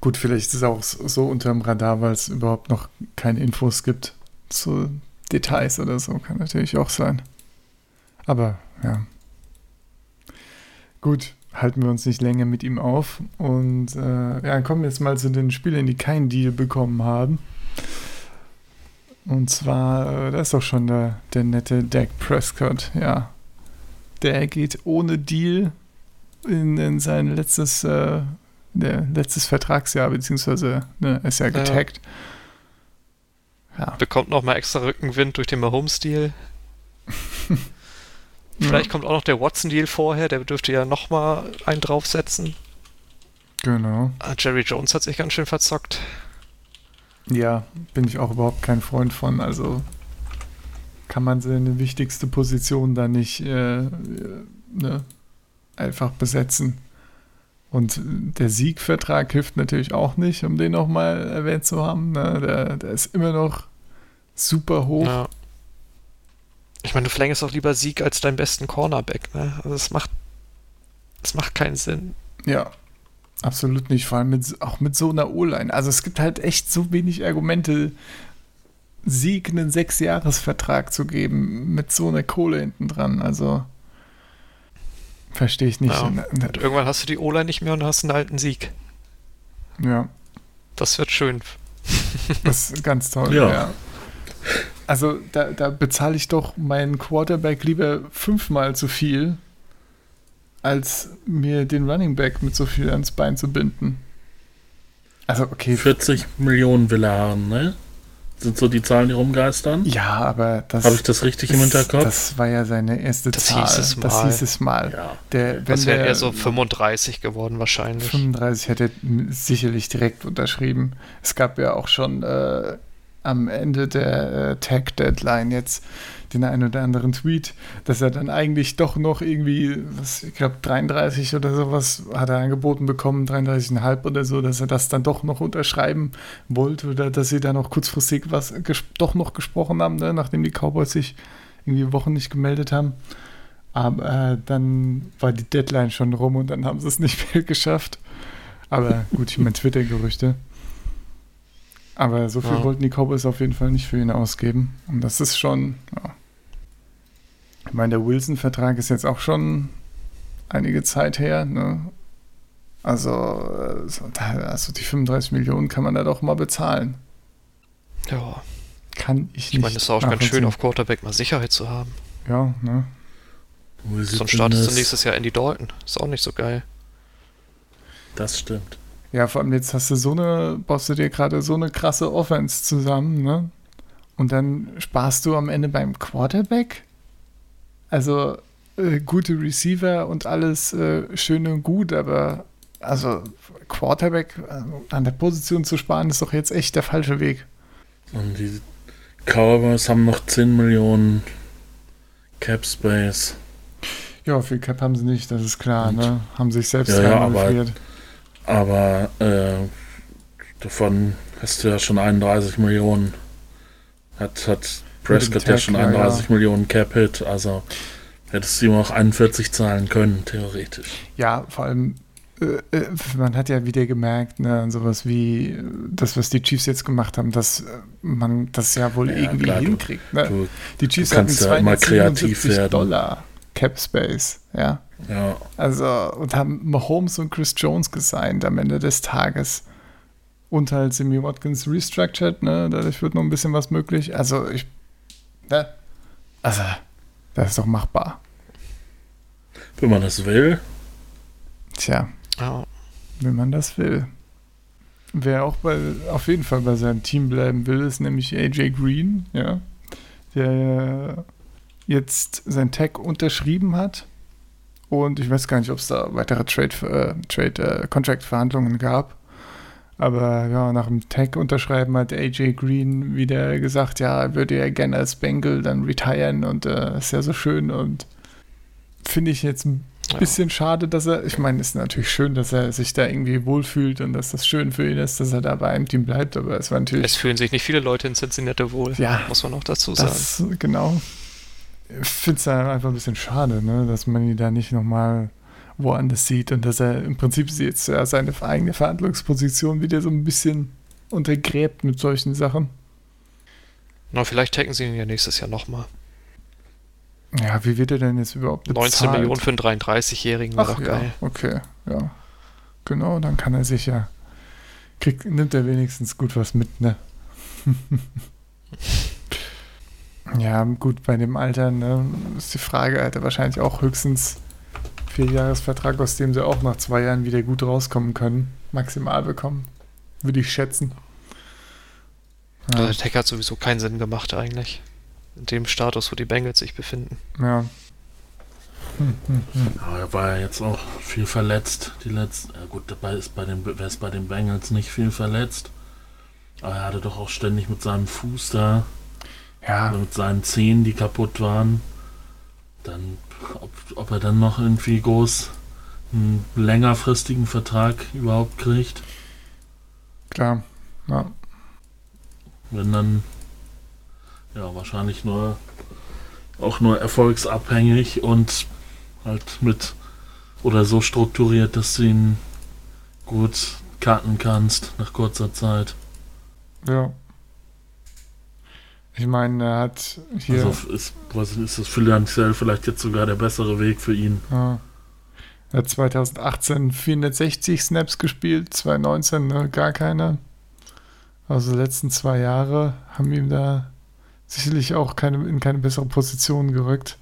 Gut, vielleicht ist es auch so unterm Radar, weil es überhaupt noch keine Infos gibt zu Details oder so. Kann natürlich auch sein. Aber ja. Gut, halten wir uns nicht länger mit ihm auf. Und äh, ja, kommen wir jetzt mal zu den Spielern, die keinen Deal bekommen haben. Und zwar, äh, da ist doch schon der, der nette Dak Prescott, ja. Der geht ohne Deal in, in sein letztes äh, der letztes Vertragsjahr, beziehungsweise ne, ist ja getaggt. Ja. Bekommt nochmal extra Rückenwind durch den Mahomes-Deal. Vielleicht kommt auch noch der Watson-Deal vorher, der dürfte ja nochmal einen draufsetzen. Genau. Ah, Jerry Jones hat sich ganz schön verzockt. Ja, bin ich auch überhaupt kein Freund von. Also kann man seine wichtigste Position da nicht äh, äh, ne, einfach besetzen. Und der Siegvertrag hilft natürlich auch nicht, um den nochmal erwähnt zu haben. Ne? Der, der ist immer noch super hoch. Ja. Ich meine, du verlängerst auch lieber Sieg als deinen besten Cornerback, ne? Also es macht, es macht keinen Sinn. Ja, absolut nicht. Vor allem mit, auch mit so einer O-Line. Also es gibt halt echt so wenig Argumente, Sieg einen Sechsjahresvertrag zu geben mit so einer Kohle hinten dran. Also verstehe ich nicht. Ja. Irgendwann hast du die O-Line nicht mehr und hast einen alten Sieg. Ja, Das wird schön. das ist ganz toll. Ja. ja. Also da, da bezahle ich doch meinen Quarterback lieber fünfmal so viel, als mir den Running Back mit so viel ans Bein zu binden. Also okay, 40 Millionen will er haben, ne? Sind so die Zahlen, die rumgeistern? Ja, aber das. Habe ich das richtig im ist- Hinterkopf? Das war ja seine erste Das Zahl. hieß es Das mal. hieß es mal. ja. Der, wenn Das wäre eher so 35 geworden wahrscheinlich. 35 hätte sicherlich direkt unterschrieben. Es gab ja auch schon äh, am Ende der äh, Tag-Deadline jetzt den einen oder anderen Tweet, dass er dann eigentlich doch noch irgendwie, was, ich glaube 33 oder sowas hat er angeboten bekommen, 33,5 oder so, dass er das dann doch noch unterschreiben wollte oder dass sie dann auch kurzfristig was doch noch gesprochen haben, ne, nachdem die Cowboys sich irgendwie Wochen nicht gemeldet haben. Aber äh, dann war die Deadline schon rum und dann haben sie es nicht mehr geschafft. Aber gut, ich meine Twitter-Gerüchte. Aber so viel ja. wollten die Cowboys auf jeden Fall nicht für ihn ausgeben. Und das ist schon, ja. Ich meine, der Wilson-Vertrag ist jetzt auch schon einige Zeit her. Ne? Also, also die 35 Millionen kann man da doch mal bezahlen. Ja. Kann ich nicht. Ich meine, es ist auch ganz schön, auf Quarterback mal Sicherheit zu haben. Ja, ne? Sonst startest du nächstes Jahr Andy Dalton. Ist auch nicht so geil. Das stimmt. Ja, vor allem jetzt hast du so eine, baust du dir gerade so eine krasse Offense zusammen, ne? Und dann sparst du am Ende beim Quarterback. Also äh, gute Receiver und alles äh, schön und gut, aber also Quarterback äh, an der Position zu sparen, ist doch jetzt echt der falsche Weg. Und die Cowboys haben noch 10 Millionen Cap Space. Ja, viel Cap haben sie nicht, das ist klar, und, ne? Haben sich selbst ja, ja, aber, aber äh, davon hast du ja schon 31 Millionen. Hat, hat Prescott ja schon 31 ja. Millionen Cap-Hit, also hättest du ihm auch 41 zahlen können, theoretisch. Ja, vor allem, äh, äh, man hat ja wieder gemerkt, ne, sowas wie das, was die Chiefs jetzt gemacht haben, dass man das ja wohl ja, irgendwie klar, hinkriegt. Ne? Du, die Chiefs hatten ja immer kreativ werden. Dollar Cap Space, ja. Ja. Also, und haben Mahomes und Chris Jones gesigned am Ende des Tages. Und halt Simi Watkins restructured, ne? Dadurch wird noch ein bisschen was möglich. Also, ich. Ne? Also, das ist doch machbar. Wenn man das will. Tja. Oh. Wenn man das will. Wer auch bei, auf jeden Fall bei seinem Team bleiben will, ist nämlich AJ Green, ja. Der jetzt sein Tag unterschrieben hat und ich weiß gar nicht, ob es da weitere Trade, äh, Trade äh, Contract-Verhandlungen gab. Aber ja, nach dem Tag unterschreiben hat AJ Green wieder gesagt, ja, er würde ja gerne als Bengal dann retiren und äh, ist ja so schön und finde ich jetzt ein bisschen ja. schade, dass er, ich meine, es ist natürlich schön, dass er sich da irgendwie wohlfühlt und dass das schön für ihn ist, dass er da bei einem Team bleibt, aber es war natürlich. Es fühlen sich nicht viele Leute in Cincinnati wohl, ja, muss man auch dazu sagen. Das, genau ich finde es einfach ein bisschen schade, ne, dass man ihn da nicht nochmal woanders sieht und dass er im Prinzip jetzt ja, seine eigene Verhandlungsposition wieder so ein bisschen untergräbt mit solchen Sachen. Na, vielleicht hacken sie ihn ja nächstes Jahr nochmal. Ja, wie wird er denn jetzt überhaupt bezahlt? 19 Millionen für einen 33-Jährigen wäre doch geil. Ja, okay, ja. Genau, dann kann er sich ja. Kriegt, nimmt er wenigstens gut was mit, ne? Ja, gut, bei dem Alter ne, ist die Frage, er hätte wahrscheinlich auch höchstens vier Jahresvertrag, aus dem sie auch nach zwei Jahren wieder gut rauskommen können, maximal bekommen. Würde ich schätzen. Ja. Der Tech hat sowieso keinen Sinn gemacht eigentlich. In dem Status, wo die Bengals sich befinden. Ja. Hm, hm, hm. Aber er war ja jetzt auch viel verletzt. Die letzten. Ja gut, dabei ist bei den, ist bei den Bengals nicht viel verletzt. Aber er hatte doch auch ständig mit seinem Fuß da ja. mit seinen Zehen, die kaputt waren. Dann, ob, ob er dann noch irgendwie groß einen längerfristigen Vertrag überhaupt kriegt. Klar, ja. Wenn dann, ja, wahrscheinlich nur, auch nur erfolgsabhängig und halt mit, oder so strukturiert, dass du ihn gut karten kannst nach kurzer Zeit. Ja. Ich meine, er hat hier. Also ist, ist das finanziell vielleicht jetzt sogar der bessere Weg für ihn. Ja. Er hat 2018 460 Snaps gespielt, 2019 ne, gar keine. Also die letzten zwei Jahre haben ihm da sicherlich auch keine, in keine bessere Position gerückt.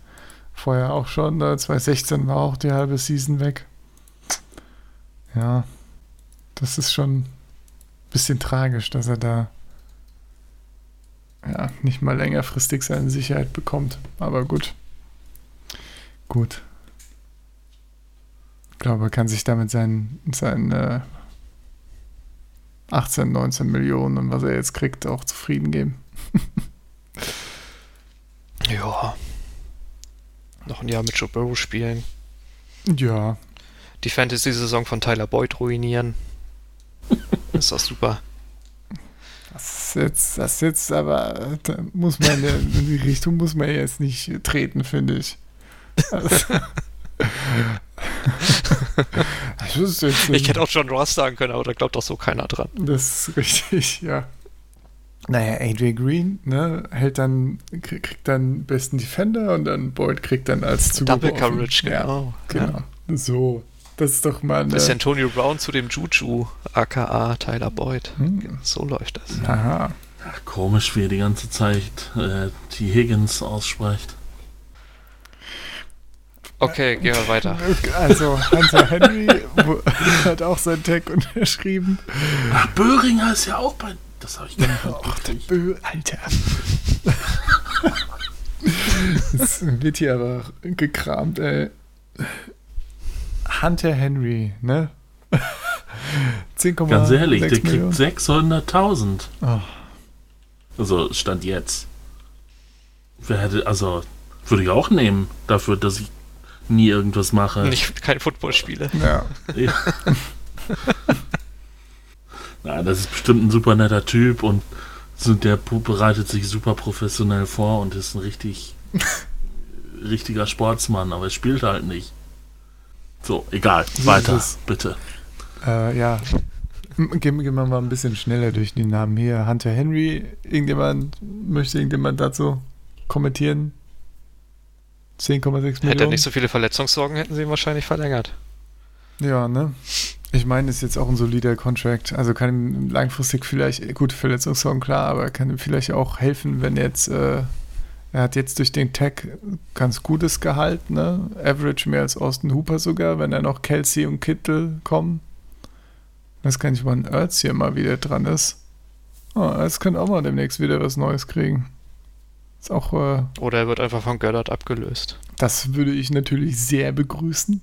Vorher auch schon, ne, 2016 war auch die halbe Season weg. Ja, das ist schon ein bisschen tragisch, dass er da ja, nicht mal längerfristig seine Sicherheit bekommt. Aber gut. Gut. Ich glaube, er kann sich damit sein, sein, äh, 18, 19 Millionen und was er jetzt kriegt, auch zufrieden geben. Ja. Noch ein Jahr mit Joe Burrow spielen. Ja, Die Fantasy-Saison von Tyler Boyd ruinieren. ist doch super. Jetzt, das jetzt aber, da muss man, in die Richtung muss man jetzt nicht treten, finde ich. Also, ich hätte auch John Ross sagen können, aber da glaubt doch so keiner dran. Das ist richtig, ja. Naja, AJ Green, ne, hält dann, krieg- kriegt dann besten Defender und dann Boyd kriegt dann als Double. Coverage, Ja, genau. genau. So. Das ist doch mal Das ist eine. Antonio Brown zu dem Juju, aka Tyler Boyd. Hm. So läuft das. Aha. Ja, komisch, wie er die ganze Zeit äh, T. Higgins ausspricht. Okay, gehen wir weiter. Also, Hunter Henry hat auch sein Tag unterschrieben. Ach, Böhringer ist ja auch bei. Das habe ich gar nicht Och, der. Bö, Alter. Es wird hier aber gekramt, ey. Hunter Henry, ne? 10,6 Ganz ehrlich, der Millionen. kriegt 600.000. Oh, Also, Stand jetzt. Wer hätte, also, würde ich auch nehmen, dafür, dass ich nie irgendwas mache. Nicht kein Football spiele. ja. Ja. Na, das ist bestimmt ein super netter Typ und so, der bereitet sich super professionell vor und ist ein richtig richtiger Sportsmann, aber er spielt halt nicht. So, egal, weiter, bitte. Äh, ja. Gehen, gehen wir mal ein bisschen schneller durch die Namen hier. Hunter Henry, irgendjemand, möchte irgendjemand dazu kommentieren? 10,6 Millionen. Hätte er nicht so viele Verletzungssorgen, hätten sie ihn wahrscheinlich verlängert. Ja, ne? Ich meine, ist jetzt auch ein solider Contract. Also kann ihm langfristig vielleicht, gut, Verletzungssorgen klar, aber kann ihm vielleicht auch helfen, wenn jetzt, äh, er hat jetzt durch den Tag ganz gutes Gehalt, ne? Average mehr als Austin Hooper sogar, wenn er noch Kelsey und Kittel kommen. Weiß gar nicht, wann Ertz hier mal wieder dran ist. Oh, Ertz könnte auch mal demnächst wieder was Neues kriegen. Ist auch, äh, Oder er wird einfach von Goddard abgelöst. das würde ich natürlich sehr begrüßen.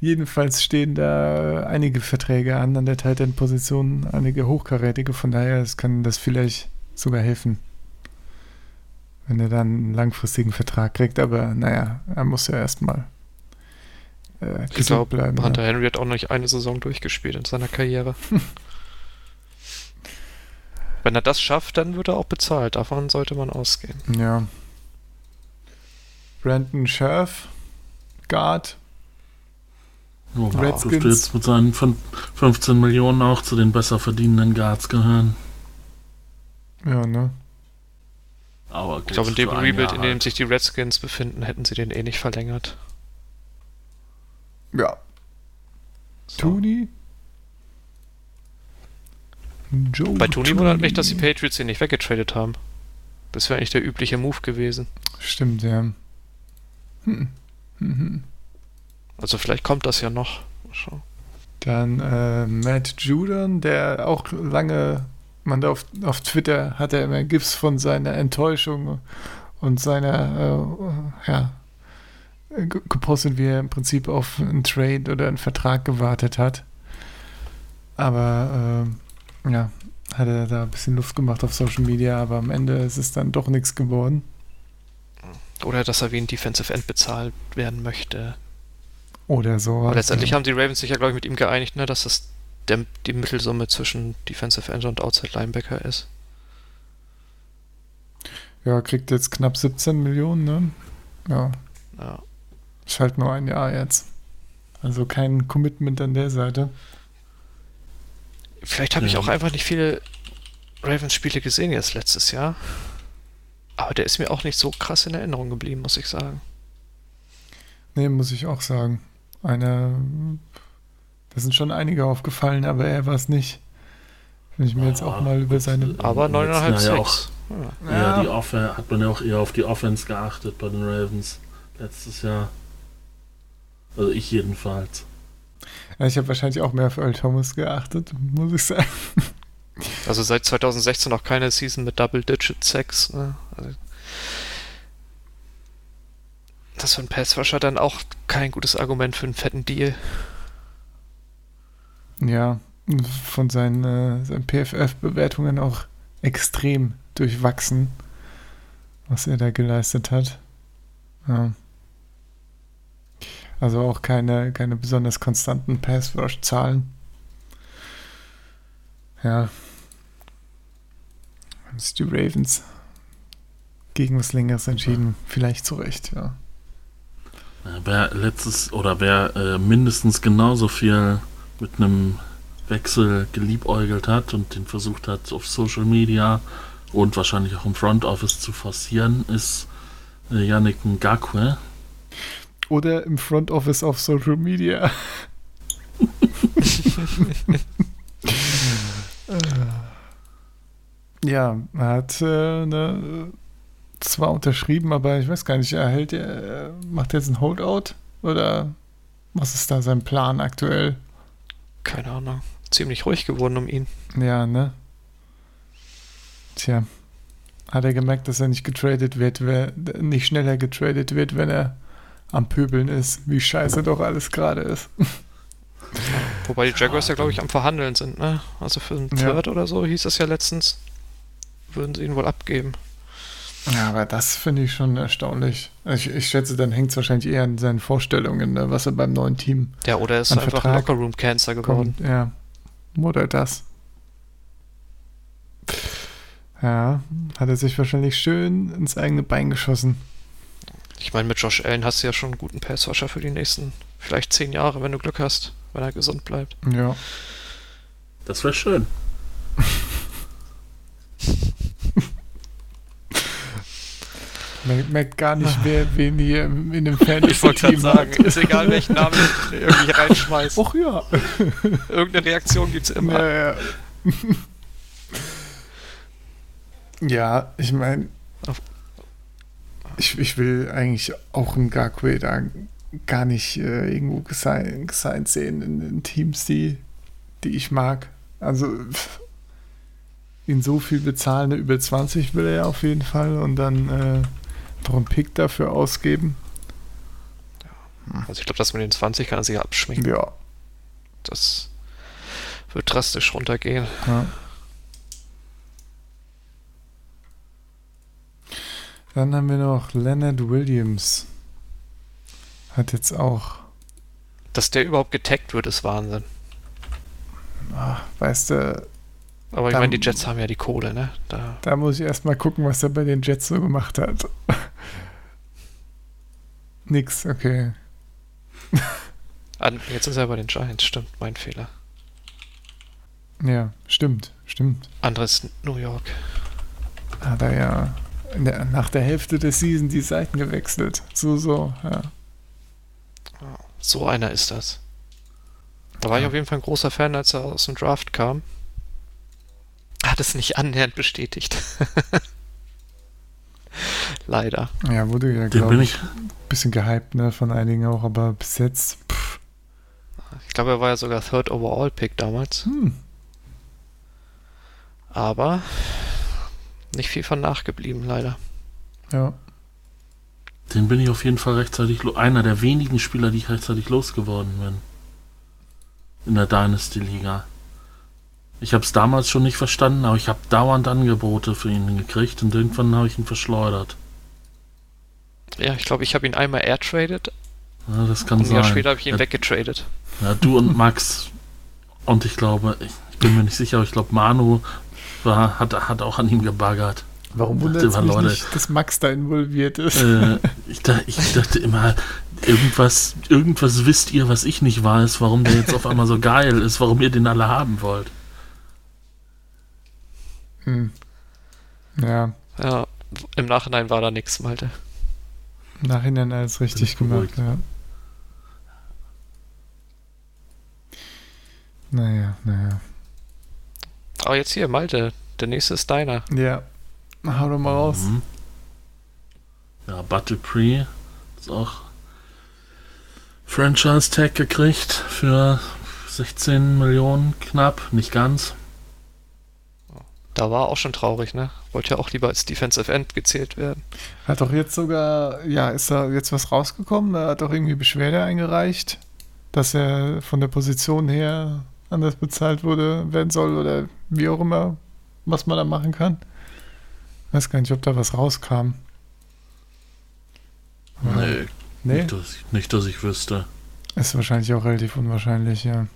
Jedenfalls stehen da einige Verträge an an der Tight End Position, einige hochkarätige, von daher es kann das vielleicht sogar helfen. Wenn er dann einen langfristigen Vertrag kriegt, aber naja, er muss ja erstmal äh, Ich gesund glaube, bleiben. Hunter ja. Henry hat auch noch nicht eine Saison durchgespielt in seiner Karriere. Wenn er das schafft, dann wird er auch bezahlt. Davon sollte man ausgehen. ja. Brandon Scherf, Guard, Oh, Redskins. dürfte jetzt mit seinen fün- 15 Millionen auch zu den besser verdienenden Guards gehören. ja, ne? Aber gut, Ich glaube, in dem Rebuild, Jahr in dem halt. sich die Redskins befinden, hätten sie den eh nicht verlängert. Ja. So. Tooney? Joe Bei Tony wundert mich, dass die Patriots ihn nicht weggetradet haben. Das wäre eigentlich der übliche Move gewesen. Stimmt, ja. Hm. Mhm. Also vielleicht kommt das ja noch. Dann äh, Matt Judon, der auch lange, man auf, auf Twitter hat er immer GIFs von seiner Enttäuschung und seiner, äh, ja, ge- gepostet, wie er im Prinzip auf einen Trade oder einen Vertrag gewartet hat. Aber, äh, ja, hat er da ein bisschen Luft gemacht auf Social Media, aber am Ende ist es dann doch nichts geworden. Oder dass er wie ein Defensive End bezahlt werden möchte. Oder so. Letztendlich haben die Ravens sich ja, glaube ich, mit ihm geeinigt, ne, dass das der, die Mittelsumme zwischen Defensive End und Outside Linebacker ist. Ja, kriegt jetzt knapp 17 Millionen, ne? Ja, Ja. ist halt nur ein Jahr jetzt. Also kein Commitment an der Seite. Vielleicht habe ich Ja. auch einfach nicht viele Ravens-Spiele gesehen jetzt letztes Jahr. Aber der ist mir auch nicht so krass in Erinnerung geblieben, muss ich sagen. Nee, muss ich auch sagen. Einer, da sind schon einige aufgefallen, aber er war es nicht. Wenn ich mir jetzt auch mal über seine. Aber im letzten 9,5 Jahr ja auch. Ja. Ja, die Offen hat man ja auch eher auf die Offense geachtet bei den Ravens letztes Jahr. Also ich jedenfalls. Ja, ich habe wahrscheinlich auch mehr auf Earl Thomas geachtet, muss ich sagen. Also seit 2016 noch keine Season mit Double-Digit Sacks. Ne? Also das für einen Passwasher dann auch kein gutes Argument für einen fetten Deal. Ja, von seinen, äh, seinen PFF-Bewertungen auch extrem durchwachsen, was er da geleistet hat. Ja. Also auch keine, keine besonders konstanten Pass-Rush-Zahlen. Ja. Haben sich die Ravens gegen was Längeres entschieden. Vielleicht zu Recht, ja. Wer letztes oder wer äh, mindestens genauso viel mit einem Wechsel geliebäugelt hat und den versucht hat auf Social Media und wahrscheinlich auch im Front Office zu forcieren, ist äh, Yannick Ngakwe. Oder im Front Office auf Social Media. ja, er hat äh, ne, zwar unterschrieben, aber ich weiß gar nicht, er, macht er jetzt ein Holdout? Oder was ist da sein Plan aktuell? Keine Ahnung. Ziemlich ruhig geworden um ihn. Ja, ne? Tja. Hat er gemerkt, dass er nicht getradet wird, wer, nicht schneller getradet wird, wenn er am Pöbeln ist, wie scheiße doch alles gerade ist. Wobei die Jaguars ja, glaube ich, am Verhandeln sind, ne? Also für einen Third ja. oder so hieß es ja letztens, würden sie ihn wohl abgeben. Ja, aber das finde ich schon erstaunlich. Ich, ich schätze, dann hängt es wahrscheinlich eher an seinen Vorstellungen, ne, was er beim neuen Team. Ja, oder er ist einfach Vertrag Lockerroom Cancer geworden. Kommt, ja. Oder das. Ja, hat er sich wahrscheinlich schön ins eigene Bein geschossen. Ich meine, mit Josh Allen hast du ja schon einen guten Passwasher für die nächsten vielleicht zehn Jahre, wenn du Glück hast, wenn er gesund bleibt. Ja. Das wäre schön. Man merkt gar nicht, wer wen hier in dem Fantasy-Team sagen. Ist egal, welchen Namen ich irgendwie reinschmeißt. Och ja. Irgendeine Reaktion gibt es immer. Ja, ja. ja ich meine, ich, ich will eigentlich auch einen Gakwe da gar nicht äh, irgendwo gesigned, sehen in, in, Teams, die, die ich mag. Also ihn so viel bezahlen, über 20 will er ja auf jeden Fall und dann äh, noch einen Pick dafür ausgeben. Ja. Also ich glaube, dass man den 20 kann er sich abschminken. Ja. Das wird drastisch runtergehen. Ja. Dann haben wir noch Leonard Williams. Hat jetzt auch. Dass der überhaupt getaggt wird, ist Wahnsinn. Ach, weißt du. Aber ich meine, die Jets haben ja die Kohle, ne? Da, da muss ich erstmal gucken, was er bei den Jets so gemacht hat. Nix, okay. Jetzt ist er bei den Giants, stimmt, mein Fehler. Ja, stimmt, stimmt. Anderes New York. Hat er ja der, nach der Hälfte der Season die Seiten gewechselt. So, so, ja. So einer ist das. Da war ja. ich auf jeden Fall ein großer Fan, als er aus dem Draft kam. Hat es nicht annähernd bestätigt. Leider. Ja, wurde ja, glaube ich, ein bisschen gehypt, ne, von einigen auch, aber bis jetzt, pff. Ich glaube, er war ja sogar Third Overall Pick damals. Hm. Aber nicht viel von nachgeblieben, leider. Ja. Den bin ich auf jeden Fall rechtzeitig, einer der wenigen Spieler, die ich rechtzeitig losgeworden bin. In der Dynasty-Liga. Ich habe es damals schon nicht verstanden, aber ich habe dauernd Angebote für ihn gekriegt und irgendwann habe ich ihn verschleudert. Ja, ich glaube, ich habe ihn einmal airtradet. Ja, das kann und sein. Ein Jahr später habe ich ihn ja, weggetradet. Ja, du und Max. und ich glaube, ich, ich bin mir nicht sicher, aber ich glaube, Manu war, hat, hat auch an ihm gebaggert. Warum wundert es mich Leute, nicht, dass Max da involviert ist? Äh, ich, da, ich, dachte immer, irgendwas, irgendwas wisst ihr, was ich nicht weiß, warum der jetzt auf einmal so geil ist, warum ihr den alle haben wollt. Hm. Ja. Ja, im Nachhinein war da nichts, Malte. Im Nachhinein alles richtig gemacht, ja. Naja, naja. Aber jetzt hier, Malte, der nächste ist deiner. Ja. Hau doch mal raus. Mhm. Ja, Bud Dupree ist auch Franchise Tag gekriegt für 16 Millionen knapp, nicht ganz. Da war auch schon traurig, ne? Wollte ja auch lieber als Defensive End gezählt werden. Hat doch jetzt sogar, ja, ist da jetzt was rausgekommen? Er hat doch irgendwie Beschwerde eingereicht, dass er von der Position her anders bezahlt wurde, werden soll oder wie auch immer, was man da machen kann. Weiß gar nicht, ob da was rauskam. Nee, nee? Nicht, dass ich, nicht, dass ich wüsste. Ist wahrscheinlich auch relativ unwahrscheinlich, ja.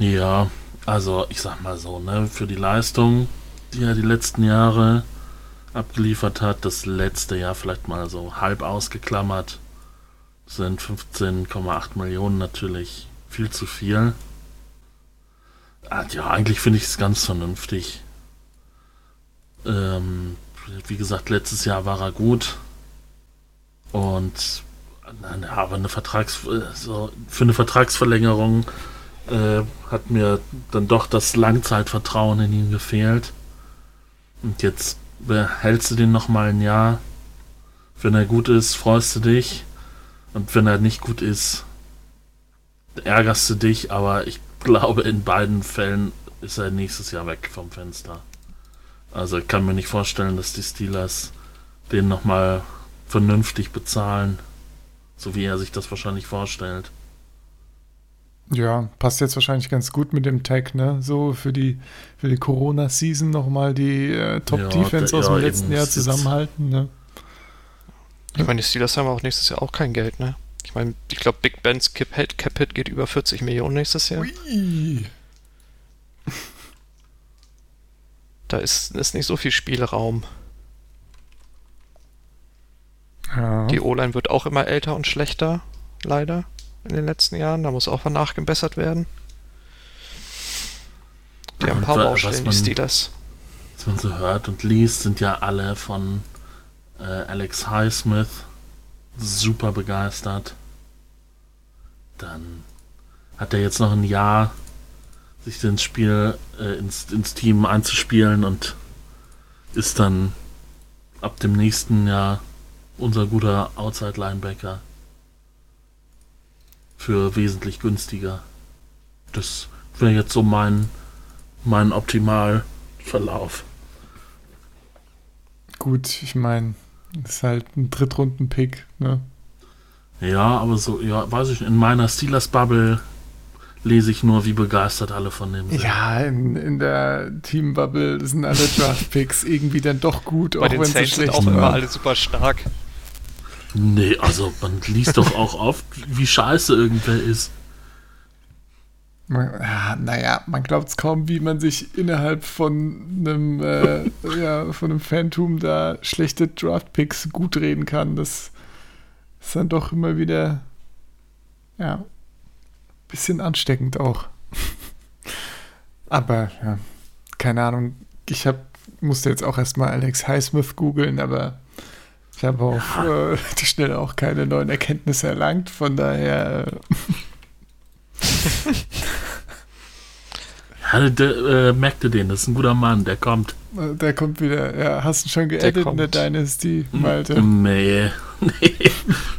Ja, also ich sag mal so, ne, für die Leistung, die er die letzten Jahre abgeliefert hat, das letzte Jahr vielleicht mal so halb ausgeklammert, sind 15,8 Millionen natürlich viel zu viel. Ja, eigentlich finde ich es ganz vernünftig. Ähm, wie gesagt, letztes Jahr war er gut. Und aber eine Vertrags so, für eine Vertragsverlängerung äh, hat mir dann doch das Langzeitvertrauen in ihn gefehlt. Und jetzt behältst du den noch mal ein Jahr. Wenn er gut ist, freust du dich. Und wenn er nicht gut ist, ärgerst du dich. Aber ich glaube, in beiden Fällen ist er nächstes Jahr weg vom Fenster. Also ich kann mir nicht vorstellen, dass die Steelers den noch mal vernünftig bezahlen. So wie er sich das wahrscheinlich vorstellt. Ja, passt jetzt wahrscheinlich ganz gut mit dem Tag, ne? So für die, für die Corona-Season nochmal die äh, Top-Defense ja, aus dem ja, letzten Jahr zusammenhalten, ne? Ich meine, die Steelers haben auch nächstes Jahr auch kein Geld, ne? Ich meine, ich glaube, Big Ben's Cap Hit, Cap Hit geht über 40 Millionen nächstes Jahr. Ui. Da ist, ist nicht so viel Spielraum. Ja. Die O-Line wird auch immer älter und schlechter, leider, in den letzten Jahren. Da muss auch was nachgebessert werden. Die haben ein paar Baustellen, die Steelers. Was man so hört und liest, sind ja alle von äh, Alex Highsmith super begeistert. Dann hat er jetzt noch ein Jahr, sich ins Spiel, äh, ins, ins Team einzuspielen und ist dann ab dem nächsten Jahr unser guter Outside-Linebacker für wesentlich günstiger. Das wäre jetzt so mein, mein Optimalverlauf. Gut, ich meine, das ist halt ein Drittrunden-Pick, ne? Ja, aber so, ja, weiß ich, in meiner Steelers-Bubble lese ich nur, wie begeistert alle von dem sind. Ja, in, in der Team-Bubble sind alle Draft-Picks irgendwie dann doch gut, Bei auch wenn sie schlecht sind auch immer alle super stark. Nee, also man liest doch auch oft, wie scheiße irgendwer ist. Ja, naja, man glaubt es kaum, wie man sich innerhalb von einem, äh, ja, von einem Phantom da schlechte Draftpicks gut reden kann. Das ist dann doch immer wieder, ja, bisschen ansteckend auch. aber, ja, keine Ahnung. Ich hab, musste jetzt auch erstmal Alex Highsmith googeln, aber ich habe auf ja. äh, die Schnelle auch keine neuen Erkenntnisse erlangt, von daher. ja, der, äh, merkte den, das ist ein guter Mann, der kommt. Äh, der kommt wieder. Ja, hast du schon geedit in der Dynasty, Malte? Nee, nee.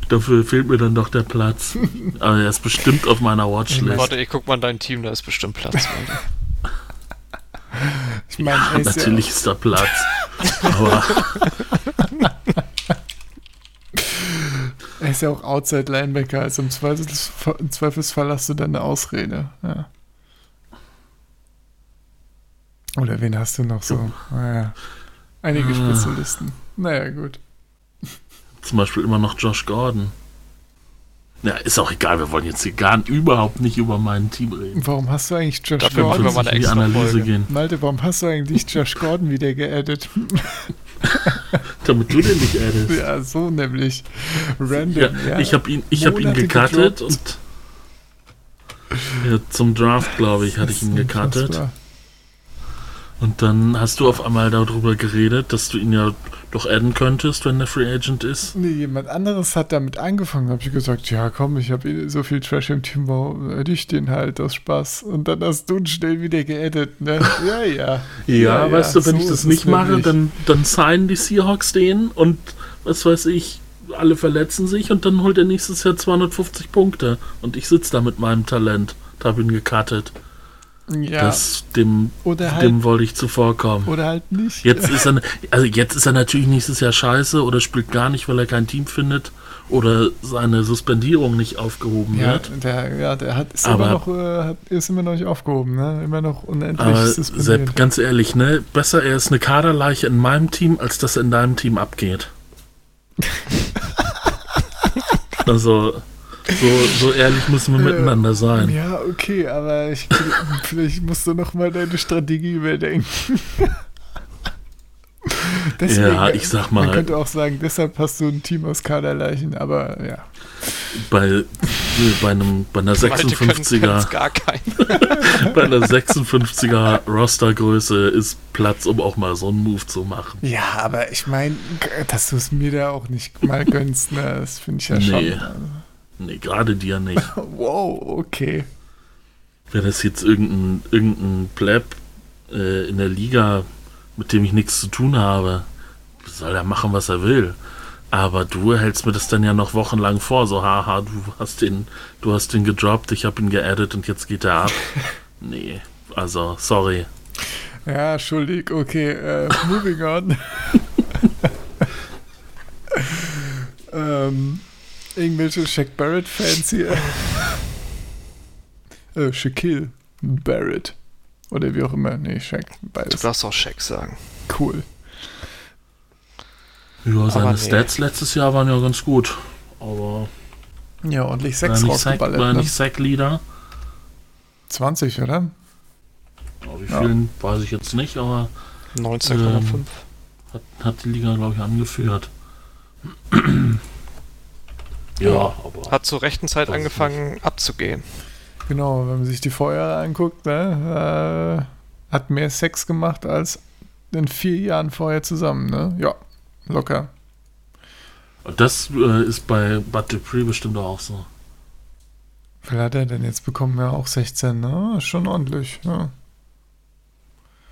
Dafür fehlt mir dann doch der Platz. Aber er ist bestimmt auf meiner Watchlist. Warte, ich guck mal in dein Team, da ist bestimmt Platz. ich meine, ja, natürlich ja ist da Platz. aber. Er ist ja auch Outside Linebacker, also im Zweifelsfall, im Zweifelsfall hast du dann eine Ausrede. Ja. Oder wen hast du noch so? Naja, einige ah. Spezialisten. Naja, gut. Zum Beispiel immer noch Josh Gordon. Ja, ist auch egal, wir wollen jetzt hier gar überhaupt nicht über mein Team reden. Warum hast du eigentlich Josh Dafür Gordon? Dafür wir mal eine Analyse Folge. gehen. Malte, warum hast du eigentlich Josh Gordon wieder geaddet? Damit du den nicht addest. Ja, so nämlich. Random. Ja, ja. Ich habe ihn, hab ihn gecuttet und ja, zum Draft, glaube ich, hatte ich ihn gecuttet. Und dann hast du auf einmal darüber geredet, dass du ihn ja doch adden könntest, wenn der Free Agent ist. Nee, jemand anderes hat damit angefangen. habe ich gesagt, ja komm, ich habe eh so viel Trash im Team, warum adde ich den halt aus Spaß? Und dann hast du ihn schnell wieder geaddet, ne? Ja, ja. ja, ja, weißt du, wenn so ich das nicht mache, dann, dann signen die Seahawks den und was weiß ich, alle verletzen sich und dann holt er nächstes Jahr 250 Punkte. Und ich sitze da mit meinem Talent. Da bin gecuttet. Ja. Das, dem, oder halt, dem wollte ich zuvorkommen. Oder halt nicht. Jetzt ist er, also jetzt ist er natürlich nächstes Jahr scheiße oder spielt gar nicht, weil er kein Team findet oder seine Suspendierung nicht aufgehoben Ja, wird. der, ja, der hat, ist, Aber- immer noch, äh, ist immer noch nicht aufgehoben, ne? Immer noch unendlich Aber suspendiert. Sepp, ganz ehrlich, ne? Besser er ist eine Kaderleiche in meinem Team, als dass er in deinem Team abgeht. also, so, so ehrlich müssen wir miteinander sein. Ja, okay, aber ich, vielleicht musst du noch mal deine Strategie überdenken. Ja, ich sag mal- Man könnte auch sagen, deshalb hast du ein Team aus Kaderleichen, aber ja. Bei, bei, einem, bei einer Malte können's- 56er, können's gar bei einer 56er Rostergröße ist Platz, um auch mal so einen Move zu machen. Ja, aber ich meine, dass du es mir da auch nicht mal gönnst, ne, das finde ich ja Nee. schon. Nee, gerade dir nicht. Wow, okay. Wäre das jetzt irgendein, irgendein Pleb äh, in der Liga, mit dem ich nichts zu tun habe, soll er machen, was er will. Aber du hältst mir das dann ja noch wochenlang vor, so haha, du hast den, du hast den gedroppt, ich habe ihn geaddet und jetzt geht er ab. nee, also sorry. Ja, schuldig, okay, äh, moving on. ähm, irgendwelche Shaq Barrett-Fans hier. äh, Shaquille Barrett. Oder wie auch immer. Nee, Shaq, Du beides. darfst auch Shaq sagen. Cool. Ja, seine nee. Stats letztes Jahr waren ja ganz gut. Aber Ja, ordentlich war Sex nicht Sack, rausgeballert. war Ne? nicht Sack-Leader. 20, oder? Ja, Wie Ja. vielen weiß ich jetzt nicht, aber 19,5. Hat, hat die Liga, glaube ich, angeführt. Ja, Ja. aber. Hat zur rechten Zeit angefangen abzugehen. Genau, wenn man sich die Vorjahre anguckt, ne, äh, hat mehr Sex gemacht als in vier Jahren vorher zusammen, ne? Ja, locker. Das äh, ist bei Bud Dupree bestimmt auch so. Wie hat er denn jetzt bekommen? Ja, auch 16, ne? Schon ordentlich, ja.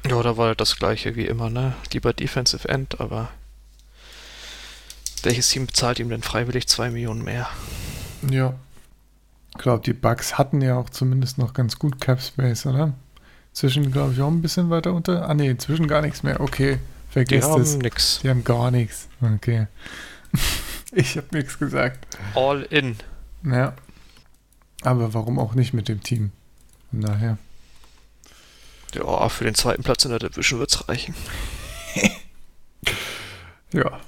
Ja, da war halt das gleiche wie immer, ne? Lieber Defensive End, aber welches Team bezahlt ihm denn freiwillig 2 Millionen mehr? Ja. Ich glaube, die Bugs hatten ja auch zumindest noch ganz gut Cap Space, oder? Zwischen, glaube ich, auch ein bisschen weiter unter. Ah, nee, zwischen gar nichts mehr. Okay, Die vergesst haben es. nix. Die haben gar nichts. Okay. ich habe nichts gesagt. All in. Ja. Aber warum auch nicht mit dem Team? Von daher. Ja, für den zweiten Platz in der Division wird's reichen. Ja.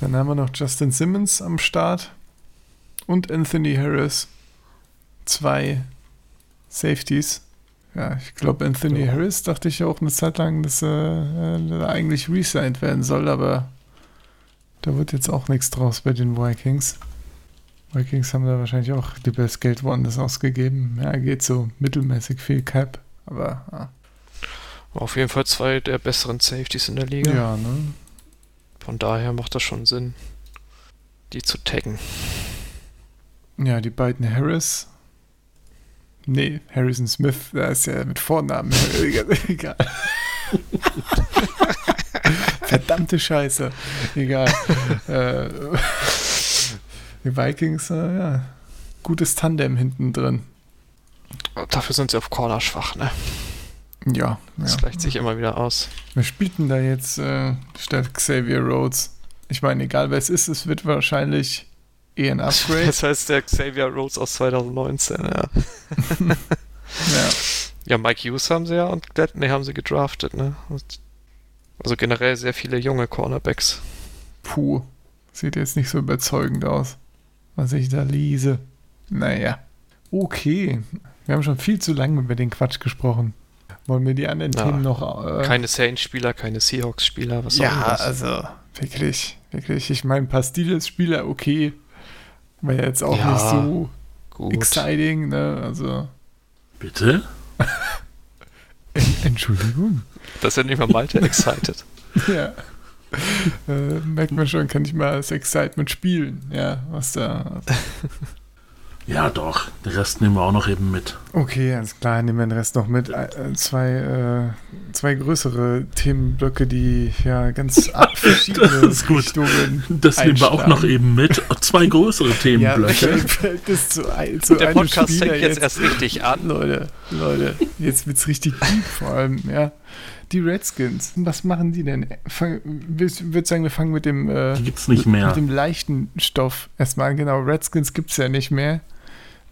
Dann haben wir noch Justin Simmons am Start und Anthony Harris. Zwei Safeties. Ja, ich glaube, Anthony Ja. Harris dachte ich auch eine Zeit lang, dass er äh, eigentlich resigned werden soll, aber da wird jetzt auch nichts draus bei den Vikings. Vikings haben da wahrscheinlich auch lieber das Geld woanders ausgegeben. Ja, geht so mittelmäßig viel Cap, aber ah, Auf jeden Fall zwei der besseren Safeties in der Liga. ja, ne? Von daher macht das schon Sinn, die zu taggen. Ja, die beiden Harris. Nee, Harrison Smith, da ist ja mit Vornamen. Egal. Verdammte Scheiße. Egal. äh, die Vikings, äh, ja. Gutes Tandem hinten drin. Dafür sind sie auf Corner schwach, ne? Ja, Das ja. gleicht sich immer wieder aus. Wer spielt denn da jetzt äh, statt Xavier Rhodes? Ich meine, egal wer es ist, es wird wahrscheinlich eh ein Upgrade. Das heißt der Xavier Rhodes aus 2019, ja. ja. Ja, Mike Hughes haben sie ja und Gladney haben sie gedraftet, ne? Also generell sehr viele junge Cornerbacks. Puh, sieht jetzt nicht so überzeugend aus, was ich da lese. Naja, okay. Wir haben schon viel zu lange über den Quatsch gesprochen. Wollen wir die anderen Ja, Themen noch... Äh, Keine Saints-Spieler, keine Seahawks-Spieler, was ja, soll das? also wirklich, wirklich. Ich meine, ein paar Steelers-Spieler, okay. War ja jetzt auch Ja, nicht so Gut. exciting, ne? Also, Bitte? en Entschuldigung. Das ist ja nicht mal Malte excited. ja. Äh, merkt man schon, kann ich mal das Excitement spielen, ja, was da. Ja, doch. Den Rest nehmen wir auch noch eben mit. Okay, alles klar, nehmen wir den Rest noch mit. Äh, zwei, äh, zwei größere Themenblöcke, die ja ganz verschiedene Das ist gut. Richtungen Das nehmen wir auch noch eben mit. Zwei größere Ja, Themenblöcke. fällt das zu, zu Der einem Podcast Spieler fängt jetzt erst richtig an. Leute, Leute, jetzt wird's richtig deep vor allem, ja. Die Redskins, was machen die denn? Ich würde sagen, wir fangen mit dem, äh, Die gibt's nicht mehr. mit dem leichten Stoff erstmal an. Genau, Redskins gibt's ja nicht mehr.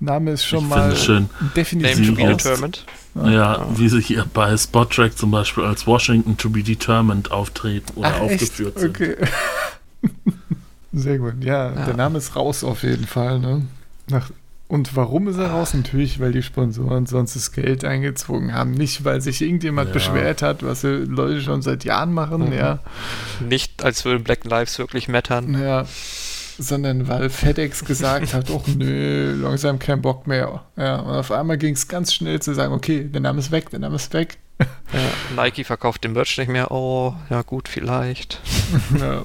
Name ist schon Ich mal schön. definitiv Name to be determined. Ja, wie sie hier bei Spot Track zum Beispiel als Washington to be determined auftreten oder Ach, echt? aufgeführt sind. Okay. Sehr gut. Ja, Ja. der Name ist raus auf jeden Fall. Ne? Nach, und warum ist er raus? Natürlich, weil die Sponsoren sonst das Geld eingezogen haben. Nicht, weil sich irgendjemand Ja. beschwert hat, was die Leute schon seit Jahren machen, Mhm. ja. Nicht, als würden Black Lives wirklich mattern. ja. Sondern weil FedEx gesagt hat, oh nö, langsam kein Bock mehr. Ja, und auf einmal ging es ganz schnell zu sagen, okay, der Name ist weg, der Name ist weg. Ja, Nike verkauft den Merch nicht mehr. Oh, ja gut, vielleicht. ja.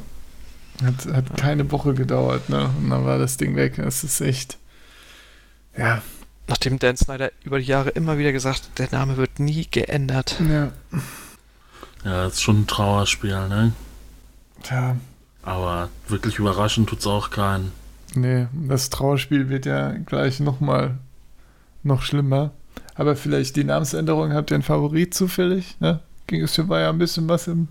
Hat, hat keine Woche gedauert, ne? Und dann war das Ding weg. Das ist echt. Ja, Nachdem Dan Snyder über die Jahre immer wieder gesagt hat, der Name wird nie geändert. ja. Ja, das ist schon ein Trauerspiel, ne? Tja, Aber wirklich überraschend tut's auch keinen. nee, das Trauerspiel wird ja gleich nochmal noch schlimmer. Aber vielleicht die Namensänderung habt ihr einen Favorit zufällig, ne? Ging es war ja ein bisschen was im,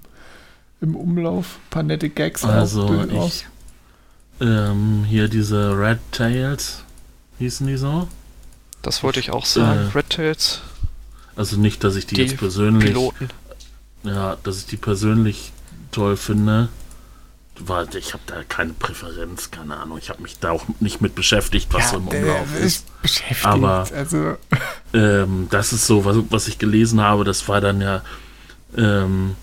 im Umlauf. Ein paar nette Gags auch Also ich, ähm, hier diese Red Tails, hießen die so? Das wollte ich auch sagen. Äh, Red Tails, Also nicht, dass ich die, Die jetzt persönlich, Piloten. ja, dass ich die persönlich toll finde. Weil ich habe da keine Präferenz, keine Ahnung. Ich habe mich da auch nicht mit beschäftigt, was so im Umlauf ist. beschäftigt. Aber- also, Ähm, das ist so, was, was ich gelesen habe, das war dann ja ähm,